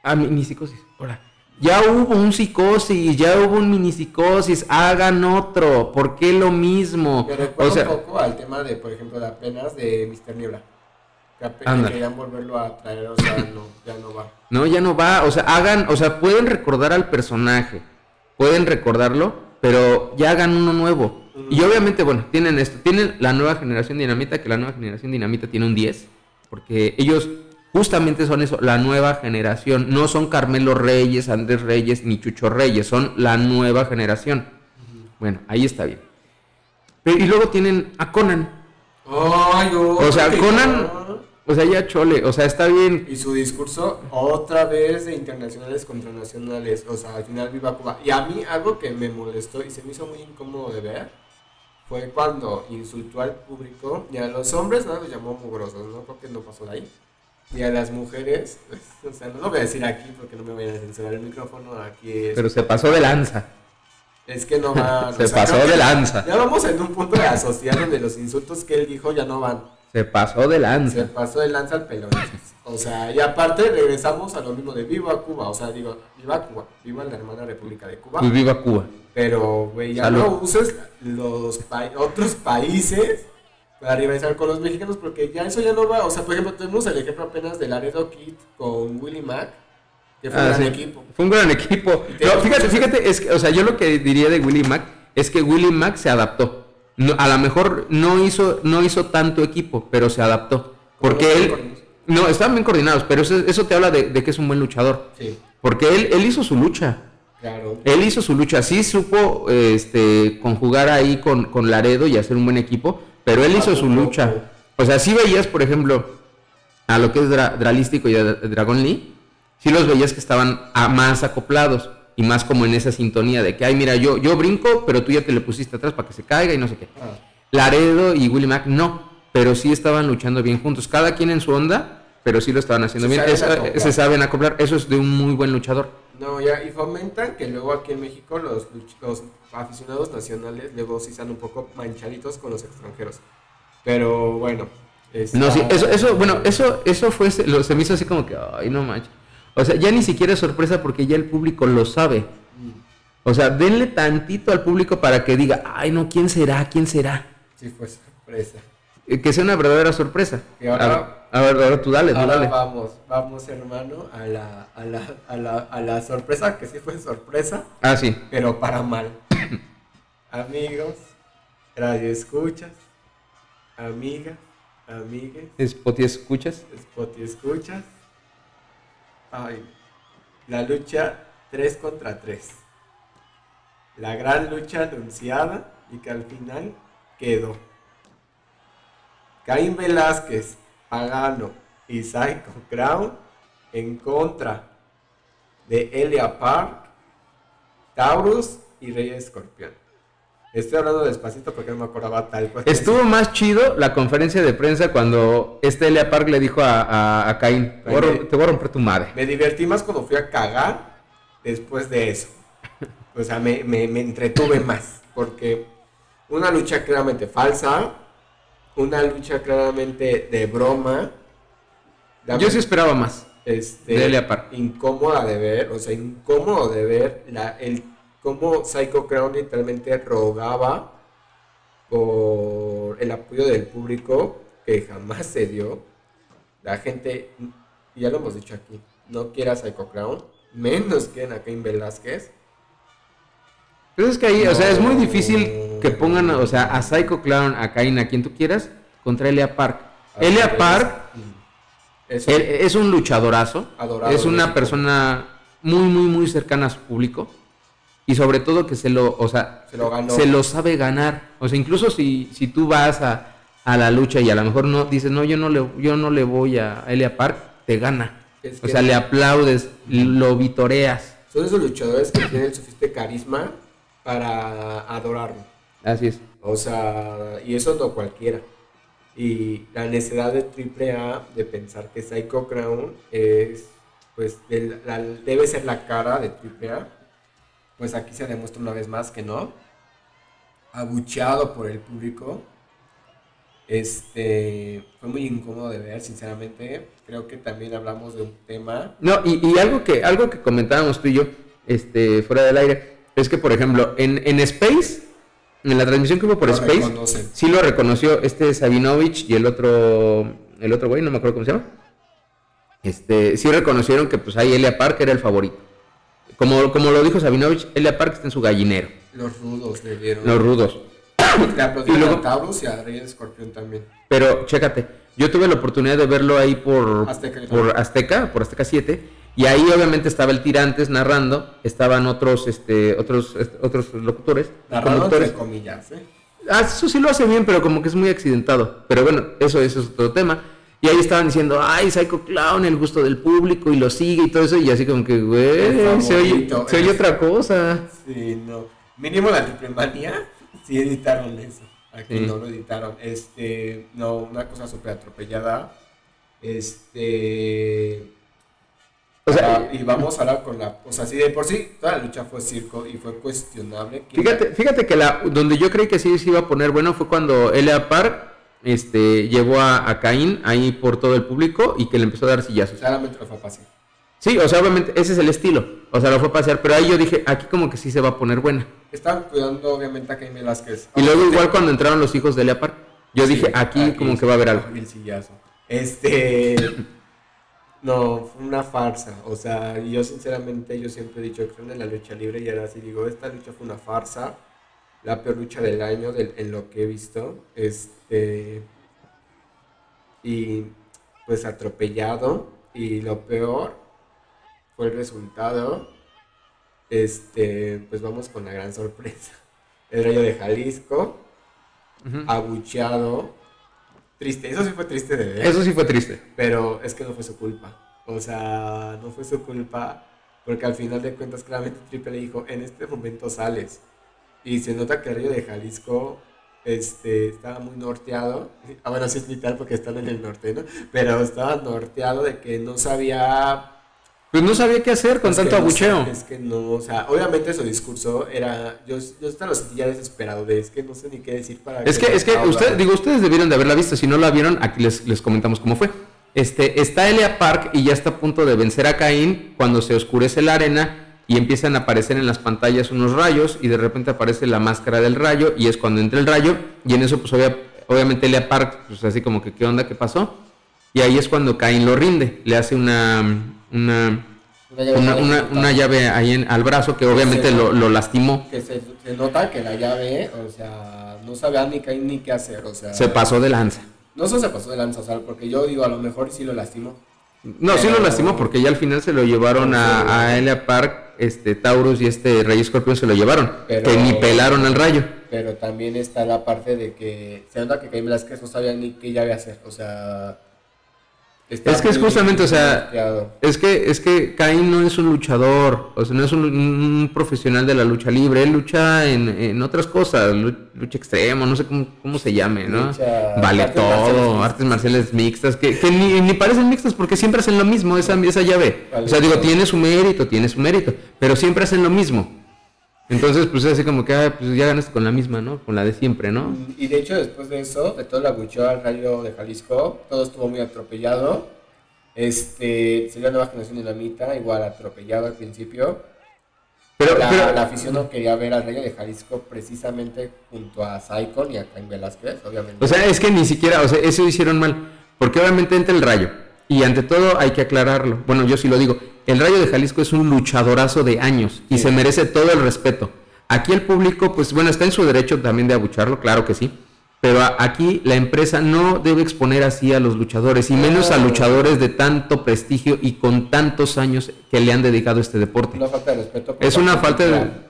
Speaker 2: A, a minipsicosis, ahora. Ya hubo un psicosis, ya hubo un mini psicosis, hagan otro, ¿por qué lo mismo?
Speaker 1: Me recuerda un poco al tema de, por ejemplo, de apenas de Mr. Niebla. Que apenas querían volverlo a traer, o sea, no, ya no va.
Speaker 2: No, ya no va, o sea, hagan, o sea, pueden recordar al personaje, pueden recordarlo, pero ya hagan uno nuevo. Y obviamente, bueno, tienen esto, tienen la nueva generación dinamita, que la nueva generación dinamita tiene un 10, porque ellos justamente son eso, la nueva generación. No son Carmelo Reyes, Andrés Reyes ni Chucho Reyes, son la nueva generación. Bueno, ahí está bien. y luego tienen a Conan. o sea, Conan, o sea, ya chole, o sea, está bien.
Speaker 1: Y su discurso otra vez de internacionales contra nacionales, o sea, al final viva Cuba. Y a mí algo que me molestó y se me hizo muy incómodo de ver fue cuando insultó al público y a los hombres nada los llamó mugrosos, ¿no? Creo que no pasó de ahí y a las mujeres, pues, o sea, no lo voy a decir aquí porque no me voy a censurar el micrófono, aquí
Speaker 2: Pero se pasó de lanza.
Speaker 1: Es que no va...
Speaker 2: se pasó de lanza.
Speaker 1: Ya vamos en un punto de la sociedad donde los insultos que él dijo ya no van.
Speaker 2: Se pasó de lanza.
Speaker 1: Se pasó de lanza al pelón. O sea, y aparte regresamos a lo mismo de viva Cuba. O sea, digo, viva Cuba, viva la hermana República de Cuba.
Speaker 2: Y viva Cuba.
Speaker 1: Pero, güey, ya no uses los otros países para rivalizar con los mexicanos porque ya eso ya no va. O sea, por ejemplo, tenemos el ejemplo apenas de Laredo Kid con Willy Mac, que fue un ah, gran equipo.
Speaker 2: Fue un gran equipo. fíjate, fíjate, es que, o sea, yo lo que diría de Willy Mac es que Willy Mac se adaptó. No, a lo mejor no hizo, no hizo tanto equipo, pero se adaptó. Porque él... No, estaban bien coordinados, pero eso, eso te habla de, que es un buen luchador.
Speaker 1: Sí.
Speaker 2: Porque él, él hizo su lucha.
Speaker 1: Claro.
Speaker 2: Él hizo su lucha, sí supo este, conjugar ahí con, con Laredo y hacer un buen equipo, pero él hizo su lucha. O sea, si veías, por ejemplo, a lo que es Dralístico y a Dragon Lee, sí los veías que estaban más acoplados y más como en esa sintonía de que, ay, mira, yo, yo brinco, pero tú ya te le pusiste atrás para que se caiga y no sé qué. Ah. Laredo y Willie Mac no, pero sí estaban luchando bien juntos, cada quien en su onda, pero sí lo estaban haciendo bien. se saben acoplar, eso es de un muy buen luchador.
Speaker 1: No, ya, y fomentan que luego aquí en México los, los aficionados nacionales luego sí están un poco manchaditos con los extranjeros. Pero bueno.
Speaker 2: No, sí, eso, eso, bueno, eso, eso fue, se me hizo así como que, ay, no manches. O sea, ya ni siquiera es sorpresa porque ya el público lo sabe. Mm. O sea, denle tantito al público para que diga, ay, no, ¿quién será? ¿Quién será?
Speaker 1: Sí, fue sorpresa.
Speaker 2: Eh, que sea una verdadera sorpresa.
Speaker 1: Y ahora,
Speaker 2: a, ver, ahora tú dale, tú
Speaker 1: ahora
Speaker 2: dale.
Speaker 1: vamos, vamos, hermano, a la, a, la, a, la, a la sorpresa, que sí fue sorpresa,
Speaker 2: Ah, sí.
Speaker 1: pero para mal. Amigos, radio escuchas, amigas, amigues,
Speaker 2: Spotty, ¿escuchas?
Speaker 1: Spotty escuchas. Ay, la lucha 3 contra 3. La gran lucha anunciada y que al final quedó. Caín Velázquez, Pagano y Psycho Crown en contra de Elia Park, Taurus y Rey Escorpión. Estoy hablando despacito porque no me acordaba tal cual.
Speaker 2: Estuvo más chido la conferencia de prensa cuando este Elia Park le dijo a, a, a Caín, te voy a rom- te voy a romper tu madre.
Speaker 1: Me divertí más cuando fui a cagar después de eso. O sea, me, me- me entretuve más. Porque una lucha claramente falsa, una lucha claramente de broma.
Speaker 2: Yo sí esperaba más.
Speaker 1: este,
Speaker 2: Park.
Speaker 1: incómoda de ver, o sea, incómodo de ver la, el cómo Psycho Crown literalmente rogaba por el apoyo del público que jamás se dio. La gente, ya lo hemos dicho aquí, no quiere a Psycho Crown, menos quieren a Cain Velázquez.
Speaker 2: Pero es que ahí, o sea, es muy difícil que pongan, o sea, a Psycho Clown, a Cain, a quien tú quieras, contra Elia Park.
Speaker 1: A
Speaker 2: Elia Park él es un luchadorazo,
Speaker 1: Adorado
Speaker 2: es una
Speaker 1: México.
Speaker 2: persona muy, muy, muy cercana a su público. Y sobre todo que se lo, o sea,
Speaker 1: Se lo ganó.
Speaker 2: se lo sabe ganar. O sea, incluso si, si tú vas a, a la lucha y a lo mejor no dices, no, yo no le, yo no le voy a Elia Park, te gana.
Speaker 1: Es
Speaker 2: o sea, le aplaudes, lo vitoreas.
Speaker 1: son esos luchadores que tienen suficiente carisma para adorarlo.
Speaker 2: Así es.
Speaker 1: O sea, y eso no cualquiera. Y la necesidad de AAA de pensar que Psycho Crown es, pues, la- debe ser la cara de AAA, pues aquí se demuestra una vez más que no. Abucheado por el público. Este, fue muy incómodo de ver, sinceramente. Creo que también hablamos de un tema.
Speaker 2: No, y, y algo que algo que comentábamos tú y yo, este, fuera del aire, es que por ejemplo, en, en Space, en la transmisión que hubo por
Speaker 1: Lo
Speaker 2: Space,
Speaker 1: reconocen.
Speaker 2: sí lo reconoció este Sabinovich y el otro, el otro güey, no me acuerdo cómo se llama. Este, sí reconocieron que pues ahí Elia Park era el favorito. Como, como lo dijo Sabinovich, Elia Park está en su gallinero,
Speaker 1: Los rudos le dieron.
Speaker 2: los rudos.
Speaker 1: Le aplaudieron
Speaker 2: Y luego-
Speaker 1: a Taurus y a Rey Escorpión también.
Speaker 2: Pero chécate, yo tuve la oportunidad de verlo ahí por
Speaker 1: Azteca.
Speaker 2: por Azteca, por Azteca 7, y ahí obviamente estaba el Tirantes narrando, estaban otros este otros este, otros locutores, conductores.
Speaker 1: entre comillas, ¿eh?
Speaker 2: Ah, eso sí lo hace bien, pero como que es muy accidentado. Pero bueno, eso, eso es otro tema. Y ahí estaban diciendo, ay, Psycho Clown, el gusto del público, y lo sigue y todo eso, y así como que, güey, se oye, se otra cosa.
Speaker 1: Sí, no. Mínimo la triple manía, sí editaron eso. Aquí
Speaker 2: Sí.
Speaker 1: no lo editaron. Este, no, una cosa súper atropellada. Este.
Speaker 2: O sea,
Speaker 1: y vamos ahora con la. O sea, sí, de por sí, toda la lucha fue circo y fue cuestionable. ¿Quién-
Speaker 2: Fíjate, fíjate que la, donde yo creí que sí se iba a poner bueno fue cuando Elia Park este, llevó a, a Caín ahí por todo el público y que le empezó a dar sillazos.
Speaker 1: Claramente lo fue fácil.
Speaker 2: Sí, o sea, obviamente ese es el estilo. O sea, lo fue a pasear, pero ahí yo dije, aquí como que sí se va a poner buena.
Speaker 1: Estaban cuidando, obviamente, a Cain Velázquez.
Speaker 2: Y luego igual cuando entraron los hijos de Elia Park, yo
Speaker 1: Sí,
Speaker 2: dije, aquí como que va a haber algo.
Speaker 1: El sillazo. Este. No, fue una farsa. O sea, yo sinceramente, yo siempre he dicho que en la lucha libre y ahora sí digo, esta lucha fue una farsa. La peor lucha del año del- en lo que he visto. Este. Y pues atropellado. Y lo peor fue el resultado. Este, pues vamos con la gran sorpresa. El Rayo de Jalisco
Speaker 2: Ujú.
Speaker 1: abucheado. Triste, eso sí fue triste de ver.
Speaker 2: Eso sí fue triste.
Speaker 1: Pero es que no fue su culpa. O sea, no fue su culpa. Porque al final de cuentas, claramente Triple le dijo: En este momento sales. Y se nota que el río de Jalisco este, estaba muy norteado. Ah, bueno, sí es literal porque están en el norte, ¿no? Pero estaba norteado de que no sabía
Speaker 2: Pues no sabía qué hacer con
Speaker 1: es
Speaker 2: tanto
Speaker 1: no
Speaker 2: abucheo.
Speaker 1: sé, es que no, o sea, obviamente su discurso era, yo, yo hasta lo sentía desesperado, de es que no sé ni qué decir para
Speaker 2: Es que, es que
Speaker 1: hablar".
Speaker 2: usted, digo, ustedes debieron de haberla visto. Si no la vieron, aquí les, les comentamos cómo fue. Este, está Elia Park y ya está a punto de vencer a Caín cuando se oscurece la arena y empiezan a aparecer en las pantallas unos rayos y de repente aparece la máscara del rayo y es cuando entra el rayo y en eso pues obviamente Elia Park pues así como que qué onda, qué pasó y ahí es cuando Cain lo rinde, le hace una una una llave, ahí en, al brazo que obviamente lo, lastimó.
Speaker 1: Que se, nota que la llave, o sea, no sabía ni Cain ni qué hacer, o sea.
Speaker 2: Se pasó de lanza.
Speaker 1: No solo se pasó de lanza, o sea, porque yo digo, a lo mejor sí lo lastimó.
Speaker 2: No, sí lo lastimó porque ya al final se lo llevaron a, a Elia Park, este Taurus y este Rey Escorpión se lo llevaron, que ni pelaron al rayo.
Speaker 1: Pero también está la parte de que se nota que Cain Velázquez no sabía ni qué llave hacer, o sea,
Speaker 2: es que es justamente, o sea, es que, es que Cain no es un luchador, o sea, no es un, profesional de la lucha libre, él lucha en, otras cosas, lucha extremo, no sé cómo, se llame, ¿no? vale todo, artes marciales mixtas, que, ni, parecen mixtas porque siempre hacen lo mismo, esa, esa llave. o sea, digo, tiene su mérito, tiene su mérito, pero siempre hacen lo mismo. Entonces, pues es así como que, ah, pues ya ganaste con la misma, ¿no? Con la de siempre, ¿no?
Speaker 1: Y de hecho, después de eso, de todo el abucheo al rayo de Jalisco, todo estuvo muy atropellado. Este, sería nueva generación dinamita, igual atropellado al principio. Pero la, afición no quería ver al rayo de Jalisco precisamente junto a Saicon y a Cain Velázquez, obviamente.
Speaker 2: O sea, es que ni siquiera, o sea, eso hicieron mal. Porque obviamente entra el rayo. Y ante todo hay que aclararlo. Bueno, yo sí lo digo el Rayo de Jalisco es un luchadorazo de años y se merece todo el respeto. Aquí el público, pues bueno, está en su derecho también de abucharlo, claro que sí. Pero aquí la empresa no debe exponer así a los luchadores, y menos a luchadores de tanto prestigio y con tantos años que le han dedicado a este deporte.
Speaker 1: Una falta de respeto.
Speaker 2: Es una falta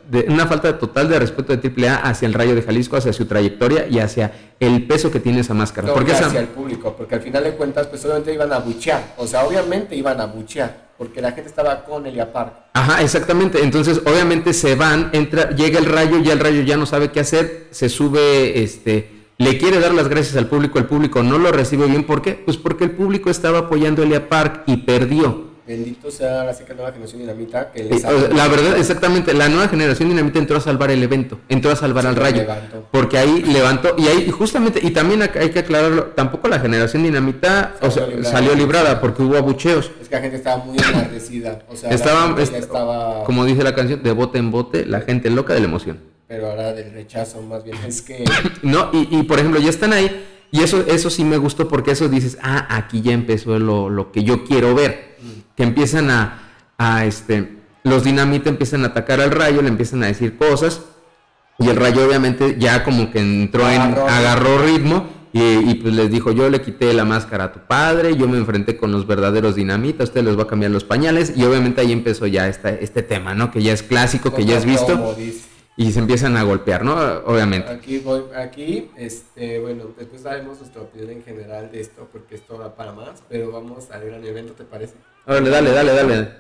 Speaker 2: de, una falta total de respeto de AAA hacia el Rayo de Jalisco, hacia su trayectoria y hacia el peso que tiene esa máscara.
Speaker 1: porque hacia el público, porque al final de cuentas, pues solamente iban a buchear. O sea, obviamente iban a buchear porque la gente estaba con Elia Park.
Speaker 2: Ajá, exactamente. Entonces, obviamente se van, entra, llega el rayo, ya el rayo ya no sabe qué hacer, se sube, este le quiere dar las gracias al público, el público no lo recibe bien. ¿Por qué? Pues porque el público estaba apoyando a Elia Park y perdió.
Speaker 1: Bendito sea la nueva generación dinamita. Que
Speaker 2: la verdad, exactamente, la nueva generación dinamita entró a salvar el evento, entró a salvar al rayo. Porque ahí levantó, y ahí justamente, y también hay que aclararlo, tampoco la generación dinamita salió, librada, porque hubo abucheos.
Speaker 1: Es que la gente estaba muy enardecida. O sea,
Speaker 2: estaba, como dice la canción, de bote en bote, la gente loca de la emoción
Speaker 1: pero ahora del rechazo más bien es que...
Speaker 2: no, y, por ejemplo, ya están ahí, y eso, eso sí me gustó porque eso dices, ah, aquí ya empezó lo, que yo quiero ver, mm. Que empiezan a, a, este, los dinamita empiezan a atacar al rayo, le empiezan a decir cosas, y el rayo obviamente ya como que entró en, agarró ritmo, y, pues les dijo, yo le quité la máscara a tu padre, yo me enfrenté con los verdaderos dinamitas, usted les va a cambiar los pañales, y obviamente ahí empezó ya este, este tema, ¿no? Que ya es clásico, que ya es visto y se empiezan a golpear, ¿no? Obviamente.
Speaker 1: Aquí, voy, aquí este, bueno, después daremos nuestra opinión en general de esto, porque esto va para más, pero vamos al gran evento, ¿te parece?
Speaker 2: Dale, dale, dale, dale.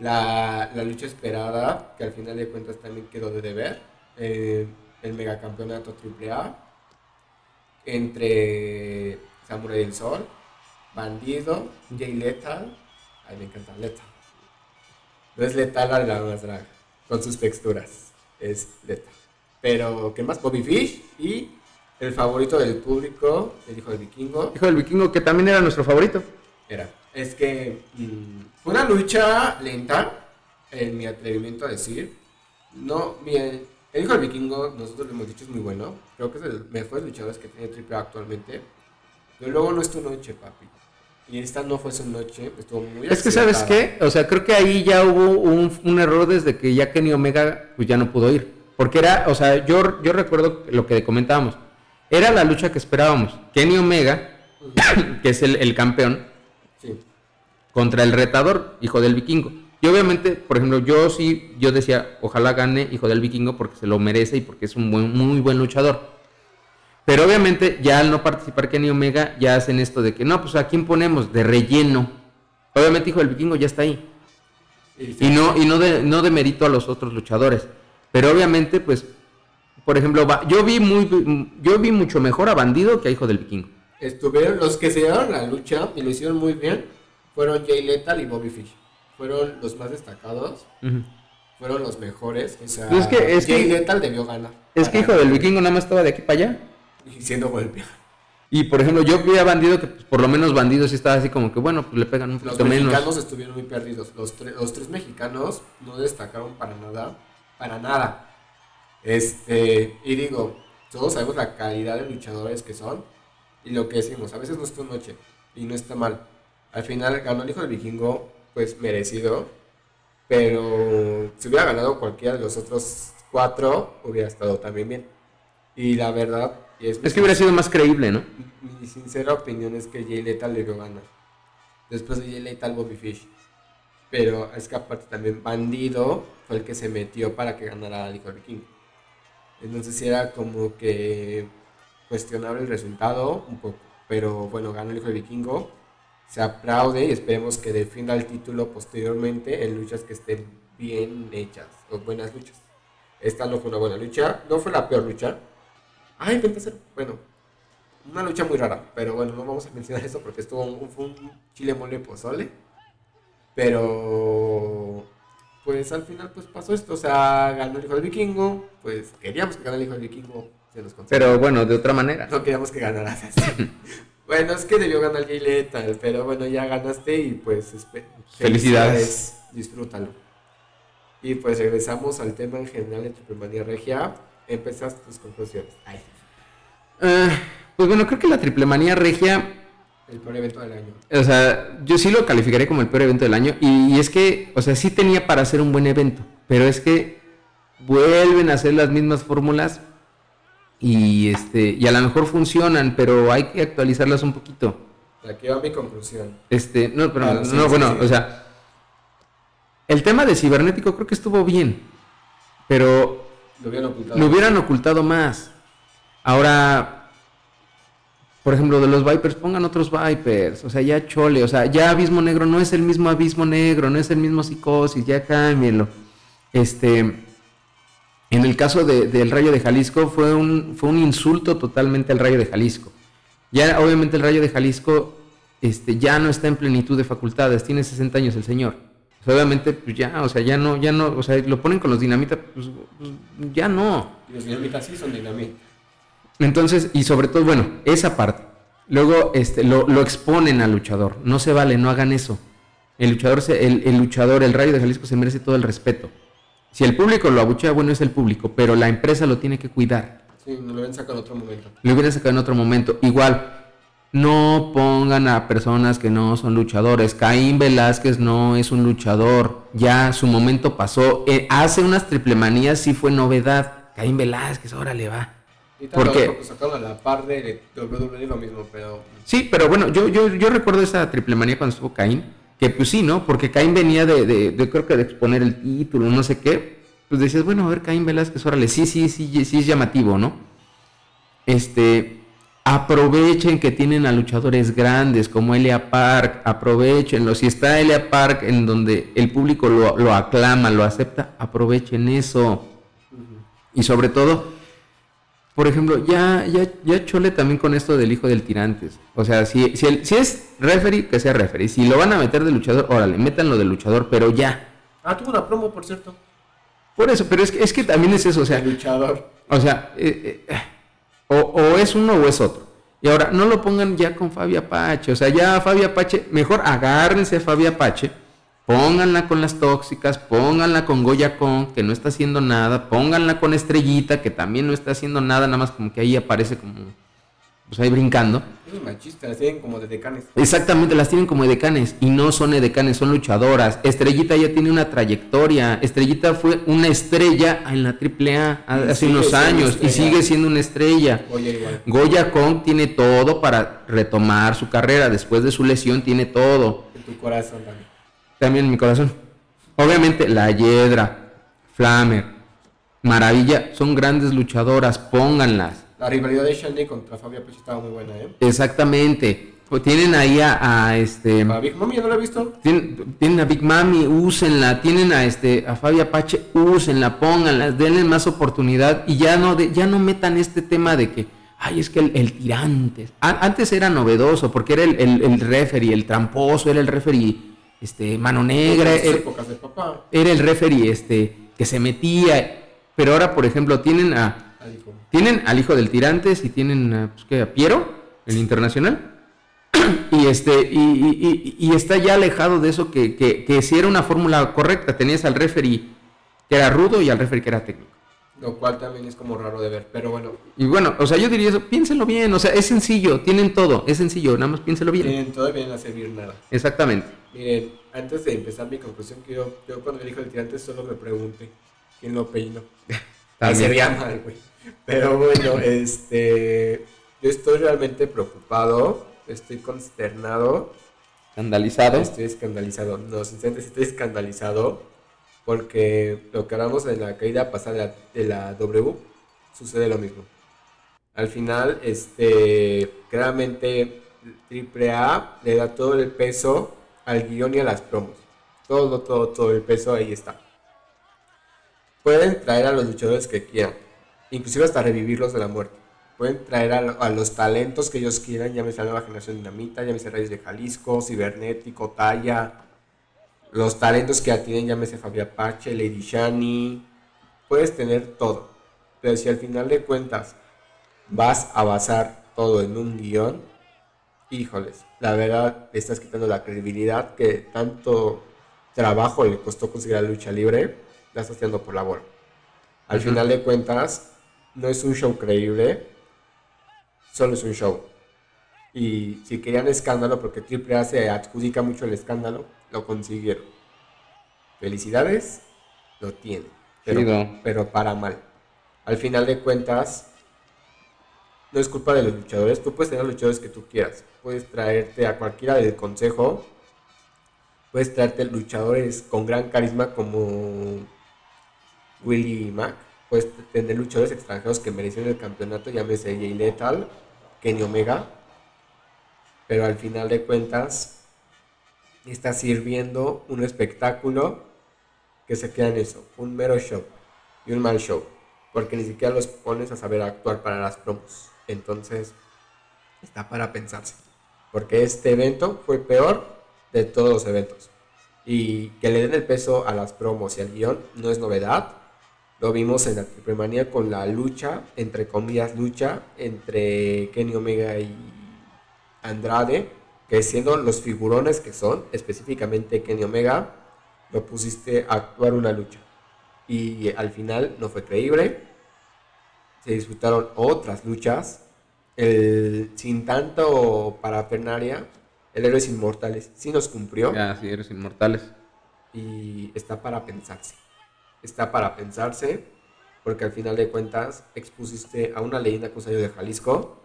Speaker 1: La, la lucha esperada, que al final de cuentas también quedó de deber, eh, el megacampeonato AAA, entre Samurai del Sol, Bandido, Jay Lethal, ay me encanta Lethal, no es Lethal la más drag, con sus texturas es Leta. Pero, ¿qué más? Bobby Fish y el favorito del público, el hijo del vikingo.
Speaker 2: Hijo del vikingo, que también era nuestro favorito.
Speaker 1: Era. Es que mm, fue una lucha lenta, en mi atrevimiento a decir. No, bien, el hijo del vikingo, nosotros lo hemos dicho, es muy bueno. Creo que es el mejor luchador que tiene AAA actualmente. Pero luego no es tu noche, papi. Y esta no fue su noche, estuvo muy
Speaker 2: Es que, ¿sabes qué? O sea, creo que ahí ya hubo un, error desde que ya Kenny Omega pues ya no pudo ir. Porque era, o sea, yo, yo recuerdo lo que comentábamos. Era la lucha que esperábamos. Kenny Omega, que es el, campeón, contra el retador, hijo del vikingo. Y obviamente, por ejemplo, yo sí, yo decía, ojalá gane hijo del vikingo porque se lo merece y porque es un buen, muy buen luchador. Pero obviamente ya al no participar Kenny Omega ya hacen esto de que no, pues a quién ponemos de relleno. Obviamente hijo del vikingo ya está ahí. Y no y no de no de mérito a los otros luchadores. Pero obviamente pues por ejemplo, yo vi muy yo vi mucho mejor a Bandido que a Hijo del Vikingo.
Speaker 1: Estuvieron los que se dieron la lucha y lo hicieron muy bien fueron Jay Lethal y Bobby Fish. Fueron los más destacados. Fueron los mejores. O sea,
Speaker 2: es que,
Speaker 1: Jay Lethal debió ganar.
Speaker 2: Es que Hijo del Vikingo nada más estaba de aquí para allá
Speaker 1: y siendo golpeado.
Speaker 2: Y por ejemplo, yo vi a Bandido que pues, por lo menos Bandido sí estaba así como que, bueno, pues le pegan un
Speaker 1: poquito menos. Los mexicanos estuvieron muy perdidos. Los, los tres mexicanos no destacaron para nada. Para nada. Este, y digo, todos sabemos la calidad de luchadores que son. Y lo que decimos, a veces no está noche. Y no está mal. Al final ganó el hijo del vikingo, pues merecido. Pero si hubiera ganado cualquiera de los otros cuatro, hubiera estado también bien. Y la verdad,
Speaker 2: es, que hubiera sido más creíble, ¿no?
Speaker 1: Mi sincera opinión es que Jay Lethal le dio ganar. Después de Jay Lethal, Bobby Fish. Pero es que aparte también Bandido fue el que se metió para que ganara el King. Entonces era como que cuestionable el resultado un poco. Pero bueno, ganó el hijo de vikingo. Se aplaude y esperemos que defienda el título posteriormente en luchas que estén bien hechas o buenas luchas. Esta no fue una buena lucha, no fue la peor lucha, Ah, intenté hacer, bueno, una lucha muy rara, pero bueno, no vamos a mencionar eso porque estuvo fue un chile mole pozole. Pero pues al final pues pasó esto, o sea, ganó el hijo del vikingo, pues queríamos que ganara el hijo del vikingo,
Speaker 2: se Pero bueno, de otra manera.
Speaker 1: No queríamos que ganara bueno, es que debió ganar Jay Lethal, pero bueno, ya ganaste y pues felicidades.
Speaker 2: felicidades.
Speaker 1: Disfrútalo. Y pues regresamos al tema en general de Triple Regia. Empezaste tus conclusiones. Ay.
Speaker 2: Ah, pues bueno, creo que la triple manía regia.
Speaker 1: El peor evento del año.
Speaker 2: O sea, yo sí lo calificaré como el peor evento del año. Y, es que, o sea, sí tenía para hacer un buen evento. Pero es que vuelven a hacer las mismas fórmulas. Y este, y a lo mejor funcionan, pero hay que actualizarlas un poquito.
Speaker 1: Aquí va mi conclusión.
Speaker 2: Este, no, pero ah, no, bueno, o sea. El tema de cibernético creo que estuvo bien. Pero.
Speaker 1: Lo hubieran ocultado.
Speaker 2: Lo hubieran ocultado más. Ahora, por ejemplo, de los Vipers, pongan otros Vipers, o sea, ya chole, o sea, ya Abismo Negro no es el mismo Abismo Negro, no es el mismo Psicosis, ya cámbienlo. Este, en el caso del Rayo de Jalisco fue un, fue un insulto totalmente al Rayo de Jalisco. Ya obviamente el Rayo de Jalisco este, ya no está en plenitud de facultades, tiene 60 años el señor. obviamente, pues ya, o sea, ya no, ya no, o sea, lo ponen con los dinamita, pues, pues ya no.
Speaker 1: Los dinamita sí son dinamita.
Speaker 2: Entonces, y sobre todo, bueno, esa parte. Luego este, lo, exponen al luchador. No se vale, no hagan eso. El luchador, el, luchador, el Rayo de Jalisco se merece todo el respeto. Si el público lo abuchea, bueno, es el público, pero la empresa lo tiene que cuidar.
Speaker 1: Sí, no lo hubieran sacado en otro momento.
Speaker 2: Lo hubieran sacado en otro momento. Igual, no pongan a personas que no son luchadores. Caín Velázquez no es un luchador. Ya su momento pasó. Eh, hace unas triple manías sí fue novedad. Caín Velázquez, órale, va.
Speaker 1: Porque sacaron a la par de WWE lo mismo, pero...
Speaker 2: Sí, pero bueno, yo, yo, yo recuerdo esa triple manía cuando estuvo Caín, que pues sí, ¿no? Porque Caín venía de, de, creo que de exponer el título, no sé qué. Pues decías, bueno, a ver, Caín Velázquez, órale, sí, sí, sí, sí es llamativo, ¿no? Este, aprovechen que tienen a luchadores grandes como Elia Park, aprovechenlo. Si está Elia Park en donde el público lo, lo aclama, lo acepta, aprovechen eso. Y sobre todo, por ejemplo, ya, ya, ya chole también con esto del hijo del tirantes. O sea, si, si, si es referee, que sea referee. Si lo van a meter de luchador, órale, métanlo de luchador, pero ya.
Speaker 1: Ah, tuvo una promo, por cierto.
Speaker 2: Por eso, pero es que, es que también es eso, o sea.
Speaker 1: luchador.
Speaker 2: O sea, eh, eh, o, o, es uno o es otro. Y ahora, no lo pongan ya con Fabi Apache. O sea, ya Fabi Apache, mejor agárrense a Fabi Apache Pónganla con las tóxicas, pónganla con Goya Con, que no está haciendo nada, pónganla con Estrellita, que también no está haciendo nada, nada más como que ahí aparece como, pues ahí brincando.
Speaker 1: Es machista, las tienen como de decanes.
Speaker 2: Exactamente, las tienen como de decanes, y no son decanes, son luchadoras. Estrellita ya tiene una trayectoria, Estrellita fue una estrella en la AAA hace unos años, y sigue siendo una estrella. Goya igual. Goya Kong tiene todo para retomar su carrera, después de su lesión tiene todo.
Speaker 1: En tu corazón también
Speaker 2: también en mi corazón. Obviamente, la Hiedra, Flamer, Maravilla, son grandes luchadoras, pónganlas.
Speaker 1: La rivalidad de Shandy contra Fabia Pache estaba muy buena, ¿eh?
Speaker 2: Exactamente. Pues tienen ahí a, este.
Speaker 1: A Big Mami, ¿no la he visto?
Speaker 2: Tienen, a Big Mami, úsenla. Tienen a este a Fabia Pache, úsenla, pónganla, denle más oportunidad y ya no de, ya no metan este tema de que, ay, es que el, tirante. antes era novedoso porque era el, el, el referee, el tramposo, era el referee este, mano negra. Era, era, el referee este, que se metía. Pero ahora, por ejemplo, tienen a. Tienen al hijo del Tirantes y tienen a, pues, ¿qué? a Piero. el internacional. y este y, y, está ya alejado de eso que, que, que si era una fórmula correcta. Tenías al referee que era rudo y al referee que era técnico.
Speaker 1: Lo cual también es como raro de ver, pero bueno.
Speaker 2: Y bueno, o sea, yo diría eso, piénsenlo bien, o sea, es sencillo, tienen todo, es sencillo, nada más piénselo bien.
Speaker 1: Tienen todo y vienen a servir nada.
Speaker 2: Exactamente.
Speaker 1: Miren, antes de empezar mi conclusión, quiero, yo cuando le dije al tirante solo me pregunté quién lo peinó. Ahí se veía mal, güey. Pero bueno, este, yo estoy realmente preocupado, estoy consternado.
Speaker 2: Escandalizado.
Speaker 1: Estoy escandalizado, no, sinceramente estoy escandalizado porque lo que hablamos en la caída pasada de la, W sucede lo mismo. Al final, este, claramente AAA le da todo el peso al guion y a las promos. Todo, todo, todo el peso ahí está. Pueden traer a los luchadores que quieran, inclusive hasta revivirlos de la muerte. Pueden traer a, los talentos que ellos quieran, llámese la nueva generación dinamita, llámese Reyes de Jalisco, Cibernético, Talla, los talentos que ya tienen, llámese Fabia Apache, Lady Shani, puedes tener todo. Pero si al final de cuentas vas a basar todo en un guion, híjoles, la verdad le estás quitando la credibilidad que tanto trabajo le costó conseguir la lucha libre, la estás haciendo por la bola. Al final de cuentas, no es un show creíble, solo es un show. Y si querían escándalo, porque AAA se adjudica mucho el escándalo, lo consiguieron. Felicidades, lo tienen. Pero, pero para mal. Al final de cuentas, no es culpa de los luchadores. Tú puedes tener los luchadores que tú quieras. Puedes traerte a cualquiera del consejo. Puedes traerte luchadores con gran carisma como Willy Mack. Puedes tener luchadores extranjeros que merecen el campeonato, llámese Jay Lethal, Kenny Omega. Pero al final de cuentas, está sirviendo un espectáculo que se queda en eso, un mero show y un mal show, porque ni siquiera los pones a saber actuar para las promos. Entonces, está para pensarse, porque este evento fue peor de todos los eventos. Y que le den el peso a las promos y al guion no es novedad. Lo vimos en la Triple con la lucha, entre comillas lucha, entre Kenny Omega y Andrade que siendo los figurones que son, específicamente Kenny Omega, lo pusiste a actuar una lucha. Y al final no fue creíble. Se disputaron otras luchas. El, sin tanto parafernaria, el Héroes Inmortales sí nos cumplió.
Speaker 2: Ah, sí, Héroes Inmortales.
Speaker 1: Y está para pensarse. Está para pensarse, porque al final de cuentas expusiste a una leyenda Cosayo de Jalisco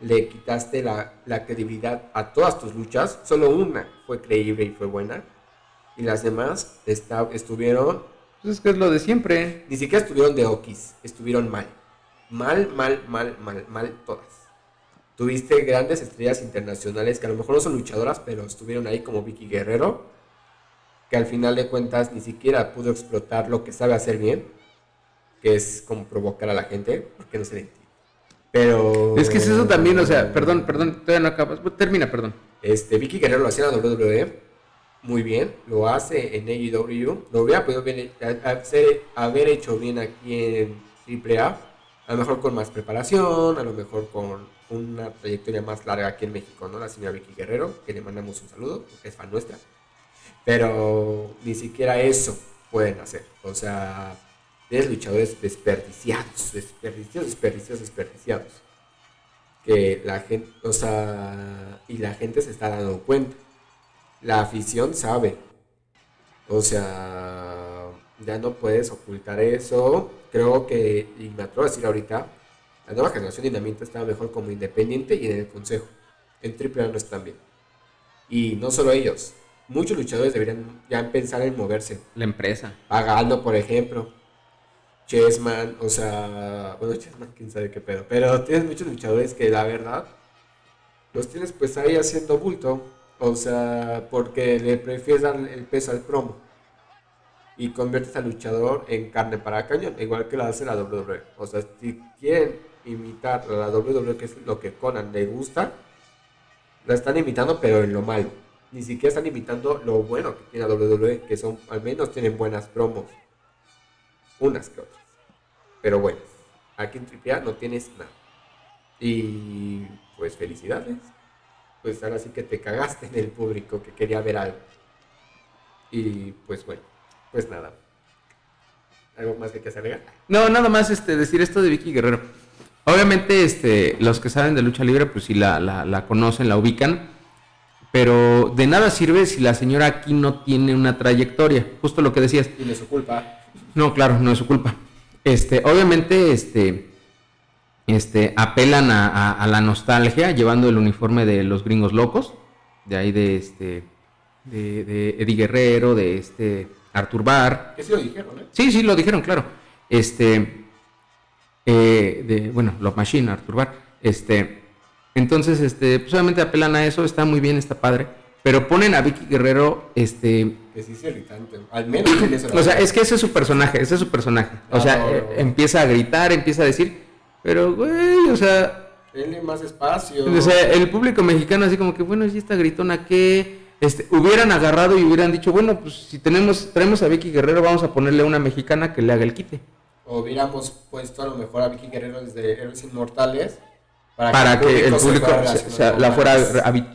Speaker 1: le quitaste la, credibilidad a todas tus luchas, solo una fue creíble y fue buena, y las demás estuvieron...
Speaker 2: Pues es que es lo de siempre.
Speaker 1: Ni siquiera estuvieron de okis, estuvieron mal. Mal, mal, mal, mal, mal todas. Tuviste grandes estrellas internacionales que a lo mejor no son luchadoras, pero estuvieron ahí como Vicky Guerrero, que al final de cuentas ni siquiera pudo explotar lo que sabe hacer bien, que es como provocar a la gente, porque no se le pero.
Speaker 2: Es que es eso también, o sea, perdón, perdón, todavía no acabas. Termina, perdón.
Speaker 1: Este, Vicky Guerrero lo hacía en la WWE muy bien, lo hace en AEW, lo hubiera podido hacer, haber hecho bien aquí en AAA, a lo mejor con más preparación, a lo mejor con una trayectoria más larga aquí en México, ¿no? La señora Vicky Guerrero, que le mandamos un saludo, porque es fan nuestra. Pero ni siquiera eso pueden hacer. O sea, Tienes luchadores desperdiciados, desperdiciados, desperdiciados, desperdiciados. Que la gente, o sea, y la gente se está dando cuenta. La afición sabe. O sea, ya no puedes ocultar eso. Creo que, y me atrevo a decir ahorita, la nueva generación de Dinamita está mejor como independiente y en el consejo. En AAA no están bien. Y no solo ellos, muchos luchadores deberían ya pensar en moverse.
Speaker 2: La empresa.
Speaker 1: Pagando, por ejemplo. Chessman, o sea, bueno, Chessman, quién sabe qué pedo, pero tienes muchos luchadores que la verdad los tienes pues ahí haciendo bulto, o sea, porque le prefieres dar el peso al promo y conviertes al luchador en carne para cañón, igual que lo hace la WWE. O sea, si quieren imitar a la WWE, que es lo que Conan le gusta, la están imitando, pero en lo malo. Ni siquiera están imitando lo bueno que tiene la WWE, que son, al menos tienen buenas promos unas que otras. Pero bueno, aquí en AAA no tienes nada. Y pues felicidades. Pues ahora sí que te cagaste en el público que quería ver algo. Y pues bueno, pues nada. ¿Algo más que quieras agregar?
Speaker 2: No, nada más este, decir esto de Vicky Guerrero. Obviamente, este, los que saben de lucha libre, pues sí la, la, conocen, la ubican. Pero de nada sirve si la señora aquí no tiene una trayectoria. Justo lo que decías.
Speaker 1: Y no es su culpa.
Speaker 2: No, claro, no es su culpa. Este, obviamente, este, este, apelan a, la nostalgia llevando el uniforme de los gringos locos. De ahí de este, de, de Eddie Guerrero, de este, Artur Bar.
Speaker 1: Que sí lo dijeron, ¿eh?
Speaker 2: Sí, sí, lo dijeron, claro. Este, eh, de, bueno, Love Machine, Artur Bar. Este, entonces, este, pues obviamente apelan a eso, está muy bien, está padre. Pero ponen a Vicky Guerrero, este...
Speaker 1: Que es irritante, al menos.
Speaker 2: O sea, es que ese es su personaje, ese es su personaje. O sea, eh, empieza a gritar, empieza a decir, pero, güey, o sea...
Speaker 1: Tiene más espacio.
Speaker 2: O sea, el público mexicano así como que, bueno, ¿y esta gritona qué? este, hubieran agarrado y hubieran dicho, bueno, pues si tenemos, traemos a Vicky Guerrero, vamos a ponerle a una mexicana que le haga el quite.
Speaker 1: O hubiéramos puesto a lo mejor a Vicky Guerrero desde Héroes Inmortales
Speaker 2: para, que, el público, se, la fuera,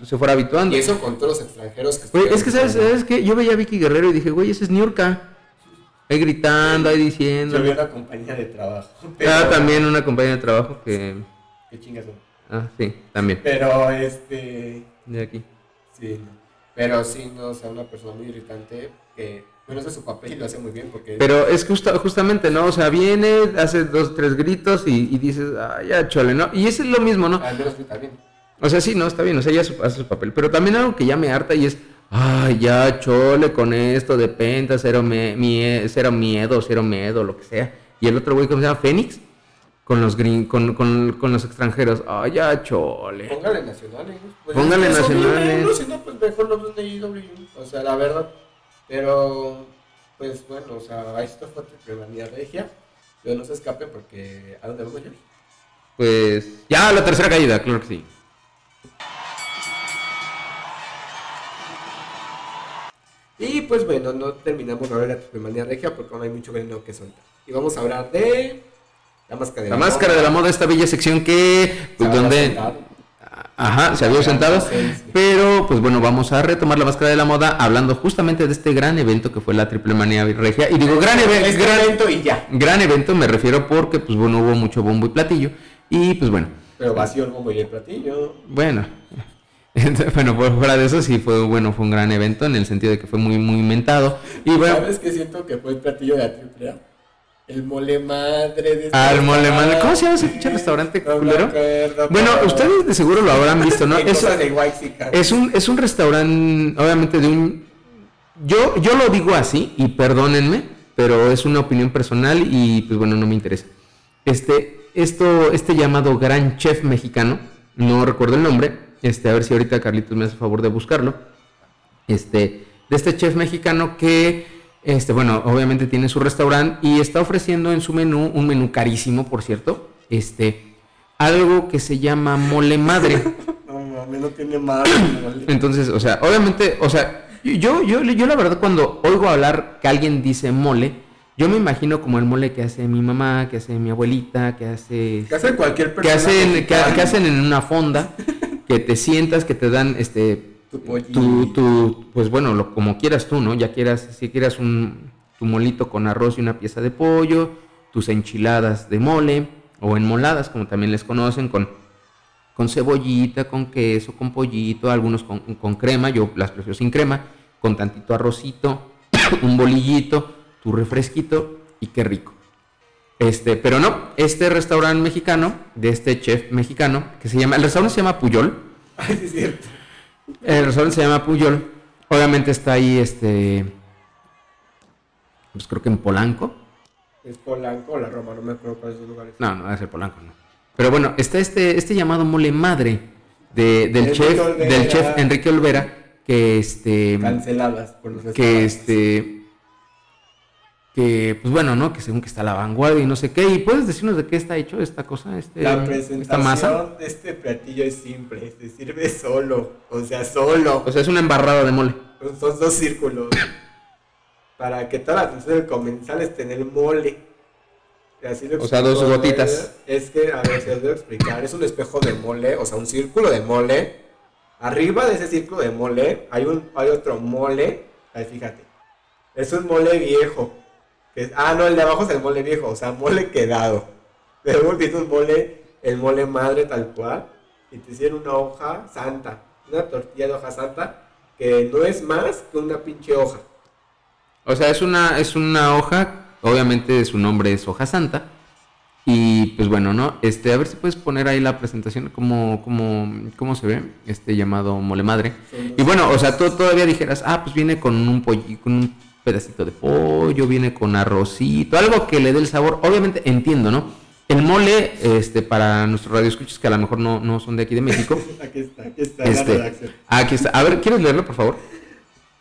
Speaker 2: se fuera habituando.
Speaker 1: Y eso con todos los extranjeros
Speaker 2: que Es que, ¿sabes, ¿sabes qué? Yo veía a Vicky Guerrero y dije, güey, ese es Niurka. Ahí gritando, ahí diciendo.
Speaker 1: Yo vi una compañía de trabajo.
Speaker 2: Ah, también una compañía de trabajo que...
Speaker 1: Qué chingas
Speaker 2: Ah, sí, también.
Speaker 1: Pero, este...
Speaker 2: De aquí.
Speaker 1: Sí, pero sí, no, o sea, una persona muy irritante que, bueno, hace su papel y lo hace muy bien porque...
Speaker 2: Pero es justo, justamente, ¿no? O sea, viene, hace dos, tres gritos y, dices, ah, ya, chole, ¿no? Y eso es lo mismo, ¿no?
Speaker 1: Al menos está bien.
Speaker 2: O sea, sí, no, está bien, o sea, ya hace su papel. Pero también algo que ya me harta y es, ay, ya, chole con esto de penta, cero, me, cero miedo, cero miedo, lo que sea. Y el otro güey, ¿cómo se llama? Fénix con los green, con, con, con, los extranjeros. Ay, ya, chole.
Speaker 1: Póngale nacionales.
Speaker 2: Pues Póngale nacionales.
Speaker 1: Si no, pues mejor los de IW. O sea, la verdad. Pero, pues bueno, o sea, esto fue Triple Regia. Pero no se escape porque. ¿A dónde vamos, Jerry?
Speaker 2: Pues. Ya, la tercera caída, claro que sí.
Speaker 1: Y pues bueno, no terminamos ahora la Triple Regia porque aún hay mucho veneno que soltar. Y vamos a hablar de la máscara de
Speaker 2: la, máscara de la moda, esta bella sección que, pues, donde... Ajá, se había sentado. Pero, pues bueno, vamos a retomar la máscara de la moda hablando justamente de este gran evento que fue la Triple Manía Regia. Y digo, gran,
Speaker 1: este gran evento y ya.
Speaker 2: Gran evento me refiero porque, pues bueno, hubo mucho bombo y platillo. Y pues bueno.
Speaker 1: Pero vacío el bombo y el platillo.
Speaker 2: Bueno. bueno, fuera de eso sí fue bueno, fue un gran evento en el sentido de que fue muy muy inventado. Y bueno,
Speaker 1: ¿Sabes qué siento que fue el platillo de la Triple el mole madre de
Speaker 2: Ah, el mole madre. ¿Cómo se llama ese pinche restaurante culero? bueno, ustedes de seguro lo habrán visto, ¿no? es, es un es un restaurante obviamente de un yo yo lo digo así y perdónenme, pero es una opinión personal y pues bueno, no me interesa. Este esto este llamado gran chef mexicano, no recuerdo el nombre, este a ver si ahorita Carlitos me hace favor de buscarlo. Este de este chef mexicano que este, bueno, obviamente tiene su restaurante y está ofreciendo en su menú, un menú carísimo, por cierto, este, algo que se llama mole madre.
Speaker 1: no, no tiene madre.
Speaker 2: Entonces, o sea, obviamente, o sea, yo, yo, yo la verdad cuando oigo hablar que alguien dice mole, yo me imagino como el mole que hace mi mamá, que hace mi abuelita, que hace...
Speaker 1: Que hace cualquier
Speaker 2: persona. Que hacen, que hacen en una fonda, que te sientas, que te dan, este, tu, tu, pues bueno, lo, como quieras tú, ¿no? Ya quieras, si quieras un, tu molito con arroz y una pieza de pollo, tus enchiladas de mole o enmoladas, como también les conocen, con, con cebollita, con queso, con pollito, algunos con, con crema, yo las prefiero sin crema, con tantito arrocito, un bolillito, tu refresquito y qué rico. Este, pero no, este restaurante mexicano, de este chef mexicano, que se llama, el restaurante se llama Puyol.
Speaker 1: Ay, es cierto.
Speaker 2: El restaurante se llama Puyol. Obviamente está ahí, este. Pues creo que en Polanco.
Speaker 1: ¿Es Polanco o la Roma? No me acuerdo cuáles son lugares.
Speaker 2: No, no debe ser Polanco, no. Pero bueno, está este, este llamado mole madre del chef, del chef Enrique Olvera, que este.
Speaker 1: Canceladas por los
Speaker 2: Que este que pues bueno, ¿no? Que según que está la vanguardia y no sé qué. ¿Y puedes decirnos de qué está hecho esta cosa? Este,
Speaker 1: la presentación de este platillo es simple, se sirve solo, o sea, solo.
Speaker 2: O sea, es una embarrada de mole.
Speaker 1: Son dos círculos. para que toda la atención del comensal esté en el mole.
Speaker 2: o sea, dos gotitas.
Speaker 1: Es que, a ver, se los voy a explicar. Es un espejo de mole, o sea, un círculo de mole. Arriba de ese círculo de mole hay, un, hay otro mole. Ahí fíjate. Es un mole viejo. Ah, no, el de abajo es el mole viejo, o sea, mole quedado. Tienes un mole, el mole madre tal cual. Y te hicieron una hoja santa. Una tortilla de hoja santa. Que no es más que una pinche hoja.
Speaker 2: O sea, es una, es una hoja Obviamente su nombre es Hoja Santa. Y pues bueno, ¿no? Este, a ver si puedes poner ahí la presentación, como, como, cómo se ve, este llamado mole madre. Y bueno, o sea, tú todavía dijeras, ah, pues viene con un pollo, con un pedacito de pollo, viene con arrocito, algo que le dé el sabor. Obviamente entiendo, ¿no? El mole, este, para nuestros radioescuchos que a lo mejor no, no son de aquí de México.
Speaker 1: aquí está, aquí está.
Speaker 2: Este, aquí está. A ver, ¿quieres leerlo, por favor?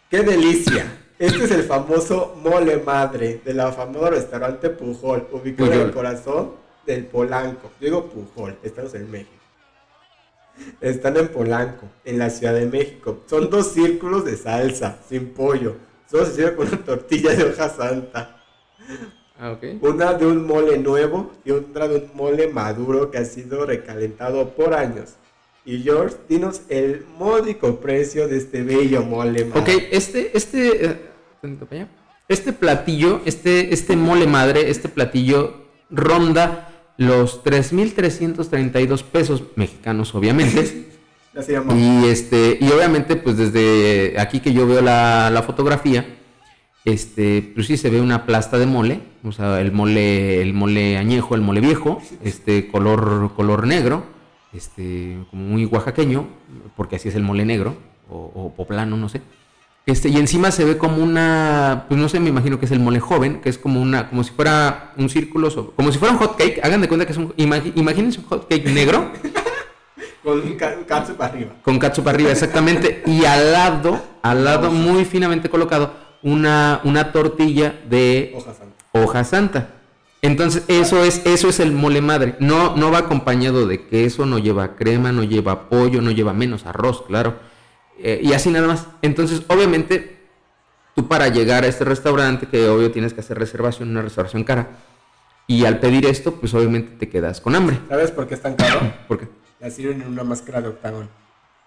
Speaker 1: ¡Qué delicia! Este es el famoso mole madre de la famosa restaurante Pujol, ubicado en el corazón del Polanco. Yo digo Pujol, estamos en México. Están en Polanco, en la Ciudad de México. Son dos círculos de salsa, sin pollo. Solo se sirve con una tortilla de hoja santa.
Speaker 2: Ah, okay.
Speaker 1: Una de un mole nuevo y otra de un mole maduro que ha sido recalentado por años. Y George, dinos el módico precio de este bello mole
Speaker 2: madre. Ok, este, este, eh, este platillo, este, este mole madre, este platillo ronda los 3.332 pesos mexicanos, obviamente. y este, y obviamente, pues desde aquí que yo veo la, fotografía, este, pues sí se ve una plasta de mole, o sea, el mole, el mole añejo, el mole viejo, este color, color negro, este, como muy oaxaqueño, porque así es el mole negro, o, o poblano, no sé. Este, y encima se ve como una, pues no sé, me imagino que es el mole joven, que es como una, como si fuera un círculo, como si fuera un hot cake, hagan de cuenta que es un, imagínense un hot cake negro.
Speaker 1: Con katsu para arriba.
Speaker 2: Con katsu para arriba, exactamente. Y al lado, al lado muy finamente colocado, una, una tortilla de
Speaker 1: hoja santa.
Speaker 2: Hoja santa. Entonces, eso es, eso es el mole madre. No, no va acompañado de queso, no lleva crema, no lleva pollo, no lleva menos arroz, claro eh, y así nada más. Entonces, obviamente, tú para llegar a este restaurante, que obvio tienes que hacer reservación, una reservación cara, y al pedir esto, pues obviamente te quedas con hambre.
Speaker 1: ¿Sabes por qué es tan caro?
Speaker 2: ¿Por qué?
Speaker 1: La sirven en una máscara de octagón.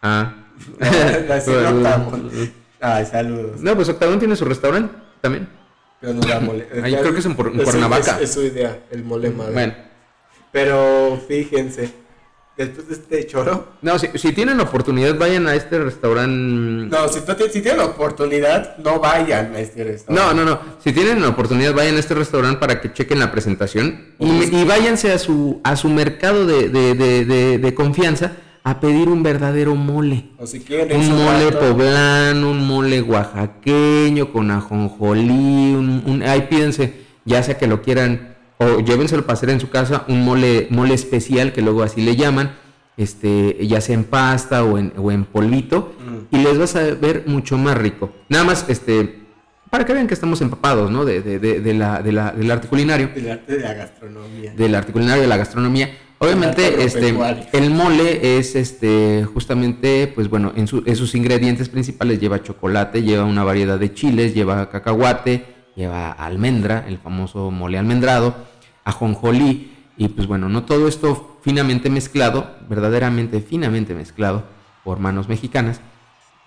Speaker 2: Ah.
Speaker 1: la sirven octagón. Ay, saludos.
Speaker 2: No, pues Octagón tiene su restaurante también.
Speaker 1: Pero no da mole.
Speaker 2: Ahí creo que es en, Cuernavaca.
Speaker 1: Es, su idea, el mole madre. Bueno. Pero fíjense, después de este choro.
Speaker 2: No, si, si tienen oportunidad, vayan a este restaurante.
Speaker 1: No, si, si tienen oportunidad, no vayan a este restaurante.
Speaker 2: No, no, no. Si tienen oportunidad, vayan a este restaurante para que chequen la presentación y, y váyanse a su, a su mercado de, de, de, de, confianza a pedir un verdadero mole.
Speaker 1: O si quieren
Speaker 2: un mole poblano, un mole oaxaqueño con ajonjolí, un, un, ahí pídense, ya sea que lo quieran o llévenselo para hacer en su casa un mole, mole especial, que luego así le llaman, este, ya sea en pasta o en, o en polvito, mm. y les vas a ver mucho más rico. Nada más, este, para que vean que estamos empapados, ¿no? De, de, de, la, de la, del arte culinario.
Speaker 1: Del arte de la gastronomía.
Speaker 2: Del arte culinario, de la gastronomía. Obviamente, este, el mole es, este, justamente, pues bueno, en, su, en sus ingredientes principales lleva chocolate, lleva una variedad de chiles, lleva cacahuate, lleva almendra, el famoso mole almendrado, ajonjolí, y pues bueno, no todo esto finamente mezclado, verdaderamente finamente mezclado por manos mexicanas,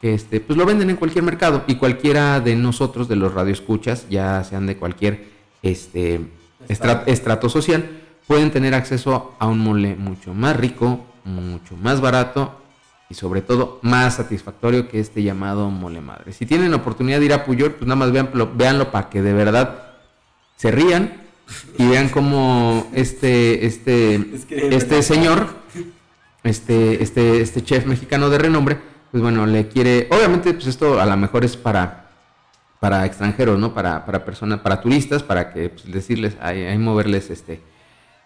Speaker 2: que este, pues lo venden en cualquier mercado y cualquiera de nosotros, de los radioescuchas, ya sean de cualquier este, estrato social, pueden tener acceso a un mole mucho más rico, mucho más barato y sobre todo más satisfactorio que este llamado mole madre. Si tienen oportunidad de ir a Puyol, pues nada más veanlo, véanlo para que de verdad se rían y vean cómo este, este, este señor, este, este, este chef mexicano de renombre, pues bueno, le quiere, obviamente pues esto a lo mejor es para, para extranjeros, ¿no? Para, para personas, para turistas, para que pues, decirles, hay, moverles este,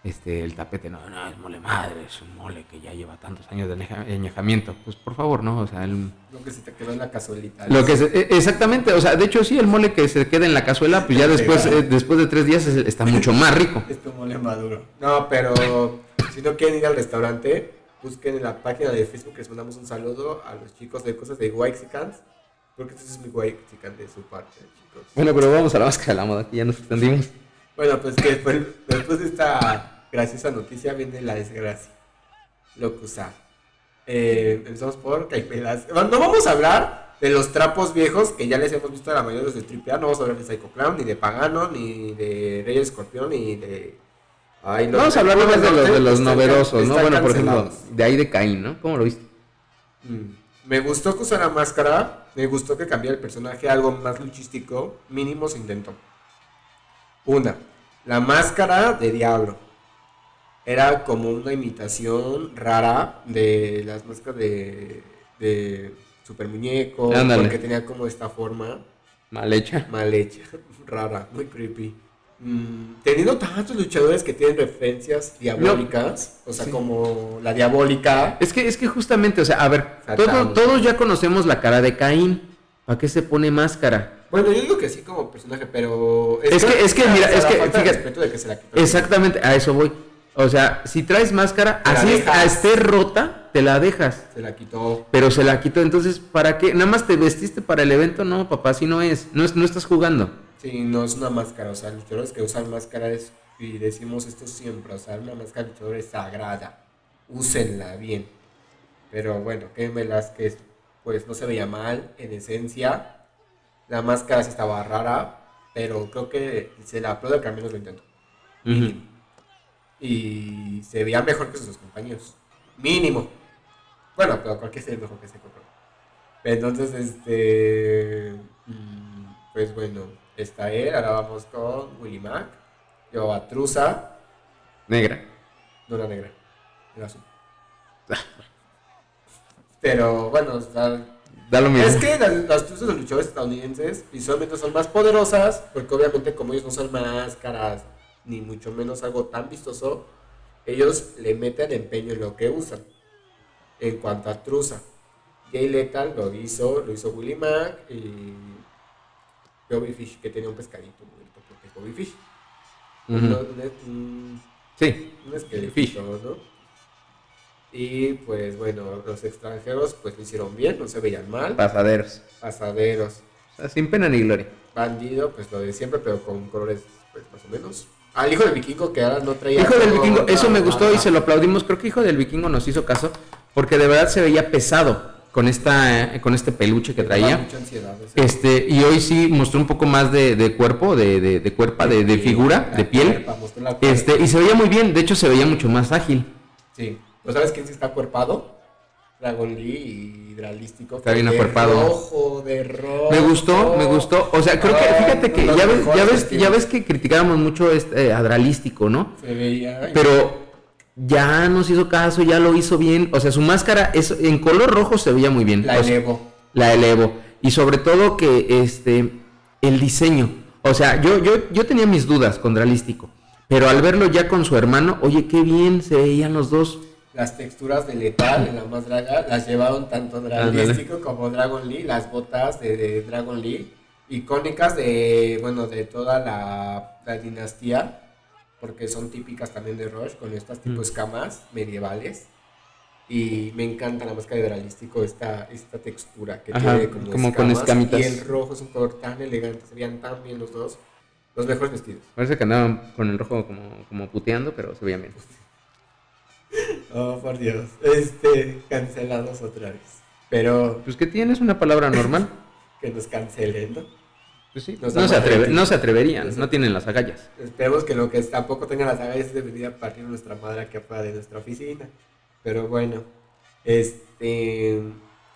Speaker 2: este, el tapete, no, no, es mole madre, es un mole que ya lleva tantos años de añejamiento. Pues por favor, ¿no? O sea, el...
Speaker 1: Lo que se te quedó en la cazuelita.
Speaker 2: Lo que e, exactamente, o sea, de hecho sí, el mole que se queda en la cazuela, pues ya después, eh, después de tres días está mucho más rico.
Speaker 1: es tu mole maduro. No, pero si no quieren ir al restaurante, busquen en la página de Facebook, les mandamos un saludo a los chicos de cosas de Waxicans, porque este es mi Waxican de su parte, chicos.
Speaker 2: Bueno, pero vamos a la máscara de la moda, que ya nos extendimos.
Speaker 1: Bueno, pues que después, después de esta graciosa noticia viene la desgracia. Locusa. Eh, empezamos por Caipelas. No vamos a hablar de los trapos viejos que ya les hemos visto a la mayoría de los de Triple No vamos a hablar de Psycho Clown, ni de Pagano, ni de Rey Escorpión, ni de.
Speaker 2: Ay, no, vamos a hablar más de los, de los novedosos, ¿no? Bueno, por ejemplo, de ahí de Caín, ¿no? ¿Cómo lo viste?
Speaker 1: Mm. Me gustó que usara máscara, me gustó que cambiara el personaje a algo más luchístico, mínimo se intentó. Una, la máscara de Diablo. Era como una imitación rara de las máscaras de, de Super Muñeco, porque tenía como esta forma.
Speaker 2: Mal hecha.
Speaker 1: Mal hecha, rara, muy creepy. Mm, teniendo tantos luchadores que tienen referencias diabólicas, o sea, como la diabólica.
Speaker 2: Es que, es que justamente, o sea, a ver, todos ya conocemos la cara de Caín. ¿Para qué se pone máscara?
Speaker 1: Bueno, yo digo que sí como personaje, pero...
Speaker 2: Es, que, es que, mira, es que, exactamente, a eso voy. O sea, si traes máscara, así esté rota, te la dejas.
Speaker 1: Se la quitó.
Speaker 2: Pero se la quitó, entonces, ¿para qué? ¿Nada más te vestiste para el evento? No, papá, así no es. No, es, no estás jugando.
Speaker 1: Sí, no es una máscara, o sea, luchadores que usan máscaras y decimos esto siempre, o sea, una máscara de luchador es sagrada. Úsenla bien. Pero bueno, que Velázquez, pues no se veía mal en esencia la máscara sí estaba rara, pero creo que se la aplaude que al menos lo intentó. Y se veía mejor que sus compañeros. Mínimo. Bueno, pero cualquier sea mejor que ese compró. Entonces, este. Mm, pues bueno, está él. Ahora vamos con Willy Mac. Yo a Trusa.
Speaker 2: Negra.
Speaker 1: No era negra. Era azul. pero bueno, está es que las, las de los luchadores estadounidenses visualmente son más poderosas, porque obviamente como ellos no son máscaras, ni mucho menos algo tan vistoso, ellos le meten empeño en lo que usan. En cuanto a Trusa, Jay Lethal lo hizo, lo hizo Willie Mack y Bobby Fish, que tenía un pescadito muerto, porque Bobby Fish.
Speaker 2: sí,
Speaker 1: un esqueleto, ¿no? Y pues bueno, los extranjeros pues lo hicieron bien, no se veían mal.
Speaker 2: Pasaderos.
Speaker 1: Pasaderos.
Speaker 2: sin pena ni gloria.
Speaker 1: Bandido, pues lo de siempre, pero con colores pues más o menos. Al hijo del vikingo que ahora no traía.
Speaker 2: Hijo del vikingo, eso me gustó y se lo aplaudimos. Creo que hijo del vikingo nos hizo caso porque de verdad se veía pesado con esta con este peluche que traía.
Speaker 1: Mucha ansiedad,
Speaker 2: este y hoy sí mostró un poco más de, de cuerpo, de, de, de cuerpa, de, de figura, de piel. este y se veía muy bien. De hecho se veía mucho más ágil.
Speaker 1: Sí. ¿No sabes quién sí está acuerpado? Dragon Lee y Hidralístico.
Speaker 2: Está bien acuerpado.
Speaker 1: Rojo, de rojo.
Speaker 2: Me gustó, me gustó. O sea, creo que, fíjate que ya ves, ya ves, ya ves que criticábamos mucho este eh, Adralístico, ¿no?
Speaker 1: Se veía.
Speaker 2: Pero ya nos hizo caso, ya lo hizo bien. O sea, su máscara es en color rojo se veía muy bien.
Speaker 1: La elevo.
Speaker 2: La elevo. Y sobre todo que este el diseño. O sea, yo, yo, yo tenía mis dudas con Dralístico. Pero al verlo ya con su hermano, oye, qué bien se veían los dos
Speaker 1: las texturas de Letal en la más draga las llevaron tanto Dragístico como Dragon Lee, las botas de, Dragon Lee, icónicas de, bueno, de toda la, dinastía, porque son típicas también de Rush, con estas tipo mm. escamas medievales. Y me encanta la máscara de Dralístico, esta, esta textura que tiene
Speaker 2: como, con escamitas.
Speaker 1: Y el rojo es un color tan elegante, se veían tan bien los dos. Los mejores vestidos.
Speaker 2: Parece que andaban con el rojo como, como puteando, pero se veían bien.
Speaker 1: Oh, por Dios. Este, cancelados otra vez. Pero.
Speaker 2: Pues que tienes una palabra normal.
Speaker 1: que nos cancelen, ¿no?
Speaker 2: Pues sí, no, se no se atreverían, no tienen las agallas.
Speaker 1: Esperemos que lo que tampoco tengan las agallas de venir a partir de nuestra madre aquí afuera de nuestra oficina. Pero bueno, este.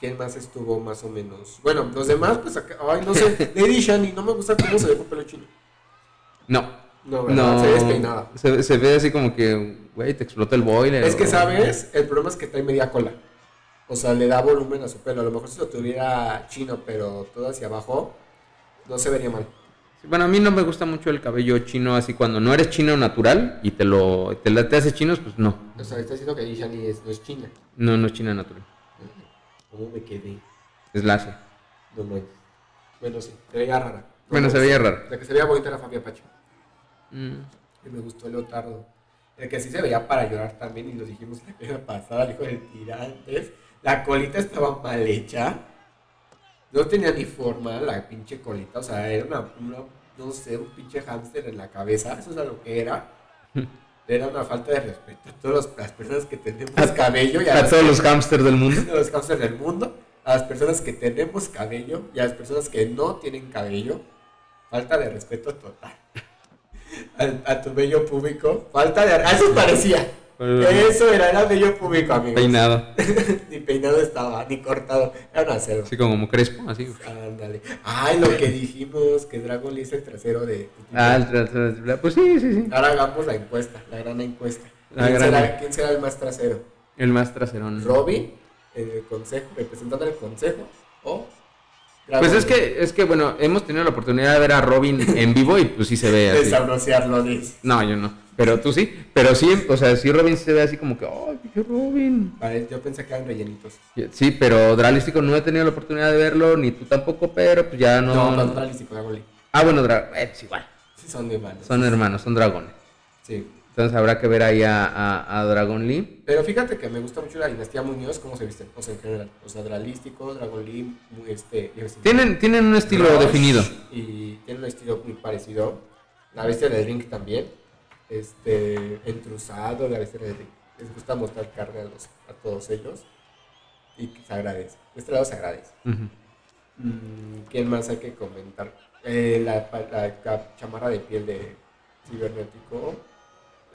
Speaker 1: ¿Quién más estuvo más o menos? Bueno, los demás, pues acá, ay, no sé, Lady Shani, no me gusta cómo se ve con pelo chino.
Speaker 2: No.
Speaker 1: No, ¿verdad? se ve despeinada.
Speaker 2: Se, se ve así como que güey, te explota el boiler.
Speaker 1: Es que, ¿sabes? El problema es que trae media cola. O sea, le da volumen a su pelo. A lo mejor si lo tuviera chino, pero todo hacia abajo, no se vería mal.
Speaker 2: bueno, a mí no me gusta mucho el cabello chino así cuando no eres chino natural y te lo te, te haces chinos, pues no.
Speaker 1: O sea, está diciendo que Ishani es, no es china.
Speaker 2: No, no es china natural.
Speaker 1: ¿Cómo me quedé?
Speaker 2: Es lazo.
Speaker 1: No, no. Bueno, sí, se veía rara.
Speaker 2: bueno, se veía rara.
Speaker 1: La que se veía bonita era Fabia Pacho. Mm. Y me gustó el Leotardo. El que sí se veía para llorar también, y lo dijimos la primera pasada, el hijo del tirantes. La colita estaba mal hecha. No tenía ni forma la pinche colita, o sea, era una, no sé, un pinche hámster en la cabeza, eso es lo que era. Era una falta de respeto a todas las personas que tenemos cabello.
Speaker 2: Y a, todos los hámsters del mundo.
Speaker 1: A los hámsters del mundo, a las personas que tenemos cabello y a las personas que no tienen cabello. Falta de respeto total. A, tu bello público. Falta de... Eso parecía. Eso era, era bello público, amigo.
Speaker 2: Peinado.
Speaker 1: ni peinado estaba, ni cortado. Era un acero.
Speaker 2: Así como crespo, así.
Speaker 1: Ándale. Ay, lo que dijimos, que Dragon Lee es el trasero de.
Speaker 2: Ah, el trasero. Pues sí, sí, sí.
Speaker 1: Ahora hagamos la encuesta, la gran encuesta. ¿Quién, será, ¿Quién, será, el más trasero?
Speaker 2: El más trasero.
Speaker 1: ¿Robin, el consejo, representando el consejo? ¿O
Speaker 2: pues es que, es que, bueno, hemos tenido la oportunidad de ver a Robin en vivo y pues sí se ve así.
Speaker 1: Desabrociarlo, dices.
Speaker 2: No, yo no. Pero tú sí. Pero sí, o sea, sí Robin se ve así como que, ¡ay, qué Robin!
Speaker 1: Vale, yo pensé que eran rellenitos.
Speaker 2: Sí, pero Dralístico no he tenido la oportunidad de verlo, ni tú tampoco, pero pues ya no.
Speaker 1: No, no, Dralístico, Dragon
Speaker 2: Ah, bueno, Dra eh, es igual.
Speaker 1: Sí, son hermanos.
Speaker 2: Son hermanos, son dragones.
Speaker 1: Sí.
Speaker 2: Entonces habrá que ver ahí a, a, Dragon Lee.
Speaker 1: Pero fíjate que me gusta mucho la dinastía Muñoz, cómo se visten, o sea, en general. O sea, Dralístico, Dragon Lee, este...
Speaker 2: Tienen, tienen un estilo definido.
Speaker 1: Y tienen un estilo muy parecido. La bestia del ring también. Este, entrusado, la bestia del ring. Les gusta mostrar carne a, los, a todos ellos. Y se agradece. De este lado se agradece. Mm, ¿Quién más hay que comentar? Eh, la, la chamarra de piel de cibernético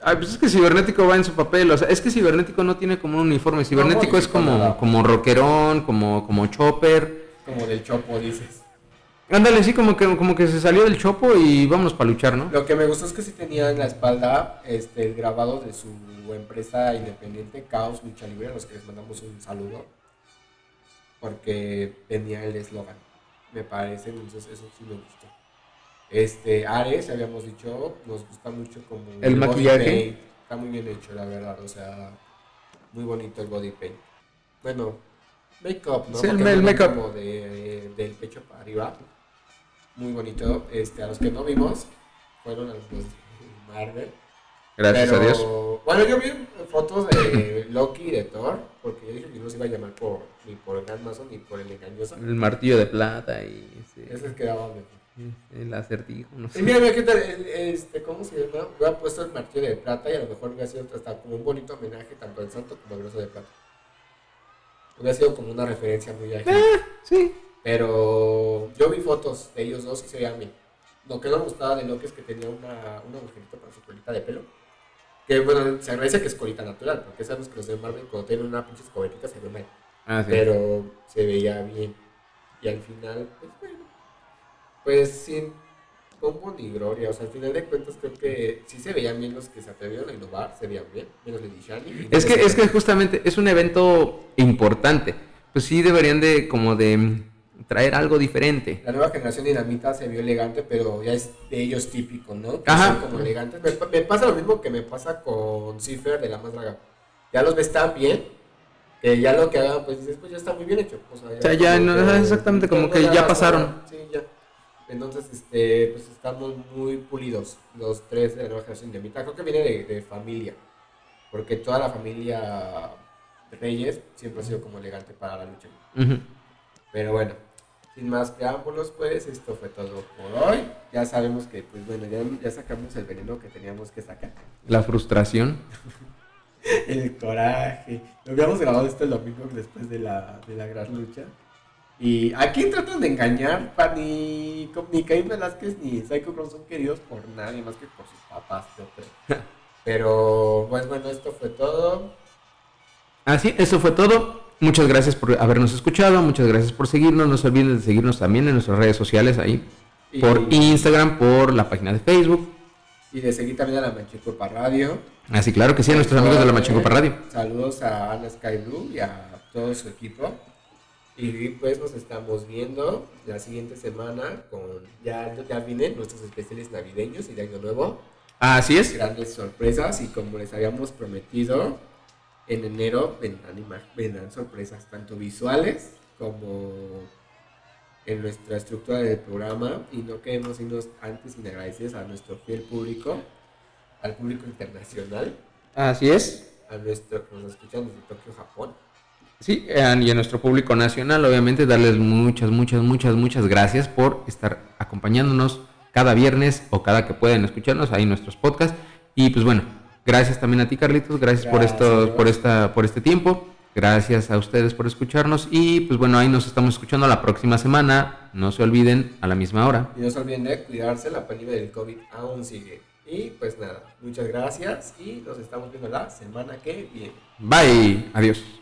Speaker 2: Ay, pues es que Cibernético va en su papel, o sea, es que Cibernético no tiene como un uniforme, Cibernético es como, como rockerón, como, como chopper.
Speaker 1: Como del chopo, dices.
Speaker 2: Ándale, sí, como que, como que se salió del chopo y vámonos para luchar, ¿no?
Speaker 1: Lo que me gustó es que sí tenía en la espalda este, el grabado de su empresa independiente, Caos Lucha Libre, a los que les mandamos un saludo, porque tenía el eslogan, me parece, entonces eso sí me gustó. Este, Ares, habíamos dicho, nos gusta mucho como
Speaker 2: el, maquillaje.
Speaker 1: Está muy bien hecho, la verdad, o sea, muy bonito el body paint. Bueno, make-up, ¿no?
Speaker 2: Sí, el, make-up.
Speaker 1: De, del pecho para arriba. Muy bonito. Este, a los que no vimos, fueron a los de Marvel.
Speaker 2: Gracias a Dios.
Speaker 1: Bueno, yo vi fotos de Loki y de Thor, porque yo dije que no se iba a llamar por, ni por el Gran ni por el engañoso.
Speaker 2: El martillo de plata y...
Speaker 1: Sí. Ese quedaba mejor.
Speaker 2: El acertijo, no
Speaker 1: sé. Y mira, mira, ¿qué tal? Este, ¿Cómo se llama? Hubiera puesto el martillo de plata y a lo mejor hubiera sido hasta como un bonito homenaje tanto al santo como al brazo de plata. Hubiera sido como una referencia muy ágil.
Speaker 2: Ah, sí.
Speaker 1: Pero yo vi fotos de ellos dos y se veían bien. Lo que no me gustaba de Loki es que tenía una, un agujerito para su colita de pelo. Que bueno, se agradece que es colita natural, porque sabemos que los de Marvel cuando tienen una pinche escobetita se ve mal.
Speaker 2: Ah, sí.
Speaker 1: Pero se veía bien. Y al final, pues bueno pues sin pompo ni gloria. O sea, al final de cuentas creo que sí se veían bien los que se atrevieron a innovar, se veían bien, menos Lady Shani.
Speaker 2: Es que, es que justamente es un evento importante. Pues sí deberían de como de traer algo diferente.
Speaker 1: La nueva generación dinamita se vio elegante, pero ya es de ellos típico, ¿no? Que Son como elegantes. Me, pasa lo mismo que me pasa con Cipher de la más draga. Ya los ves tan bien que ya lo que hagan, pues dices, pues ya está muy bien hecho. O
Speaker 2: sea, ya, no, exactamente como que ya pasaron.
Speaker 1: Sí, ya. Entonces, este, pues estamos muy pulidos los tres de la nueva generación de mitad. Creo que viene de, familia, porque toda la familia Reyes siempre ha sido como elegante para la lucha. Pero bueno, sin más preámbulos, pues esto fue todo por hoy. Ya sabemos que, pues bueno, ya, ya sacamos el veneno que teníamos que sacar.
Speaker 2: La frustración.
Speaker 1: el coraje. Lo habíamos grabado esto el domingo después de la, de la gran lucha. Y aquí tratan de engañar, ni, ni Caín Velázquez ni Psycho Cross son queridos por nadie más que por sus papás, yo creo. Pero, pues bueno, esto fue todo.
Speaker 2: Así, eso fue todo. Muchas gracias por habernos escuchado, muchas gracias por seguirnos. No se olviden de seguirnos también en nuestras redes sociales ahí. por Instagram, por la página de Facebook.
Speaker 1: Y de seguir también a la Manchicopa Radio.
Speaker 2: Así, claro que sí, a nuestros amigos de la Manchicopa Radio.
Speaker 1: Saludos a Ana Sky Blue y a todo su equipo. Y pues nos estamos viendo la siguiente semana con ya, ya vienen nuestros especiales navideños y de año nuevo.
Speaker 2: Así es.
Speaker 1: Grandes sorpresas y como les habíamos prometido, en enero vendrán, vendrán sorpresas tanto visuales como en nuestra estructura del programa y no queremos irnos antes sin agradecer a nuestro fiel público, al público internacional.
Speaker 2: Así es.
Speaker 1: A nuestro que nos escuchan desde Tokio, Japón
Speaker 2: Sí, y a nuestro público nacional, obviamente, darles muchas, muchas, muchas, muchas gracias por estar acompañándonos cada viernes o cada que puedan escucharnos ahí en nuestros podcasts. Y pues bueno, gracias también a ti Carlitos, gracias, por esto, por esta, por este tiempo. Gracias a ustedes por escucharnos y pues bueno, ahí nos estamos escuchando la próxima semana. No se olviden a la misma hora.
Speaker 1: Y no se olviden de cuidarse, la pandemia del COVID aún sigue. Y pues nada, muchas gracias y nos estamos viendo la semana que viene.
Speaker 2: Bye, adiós.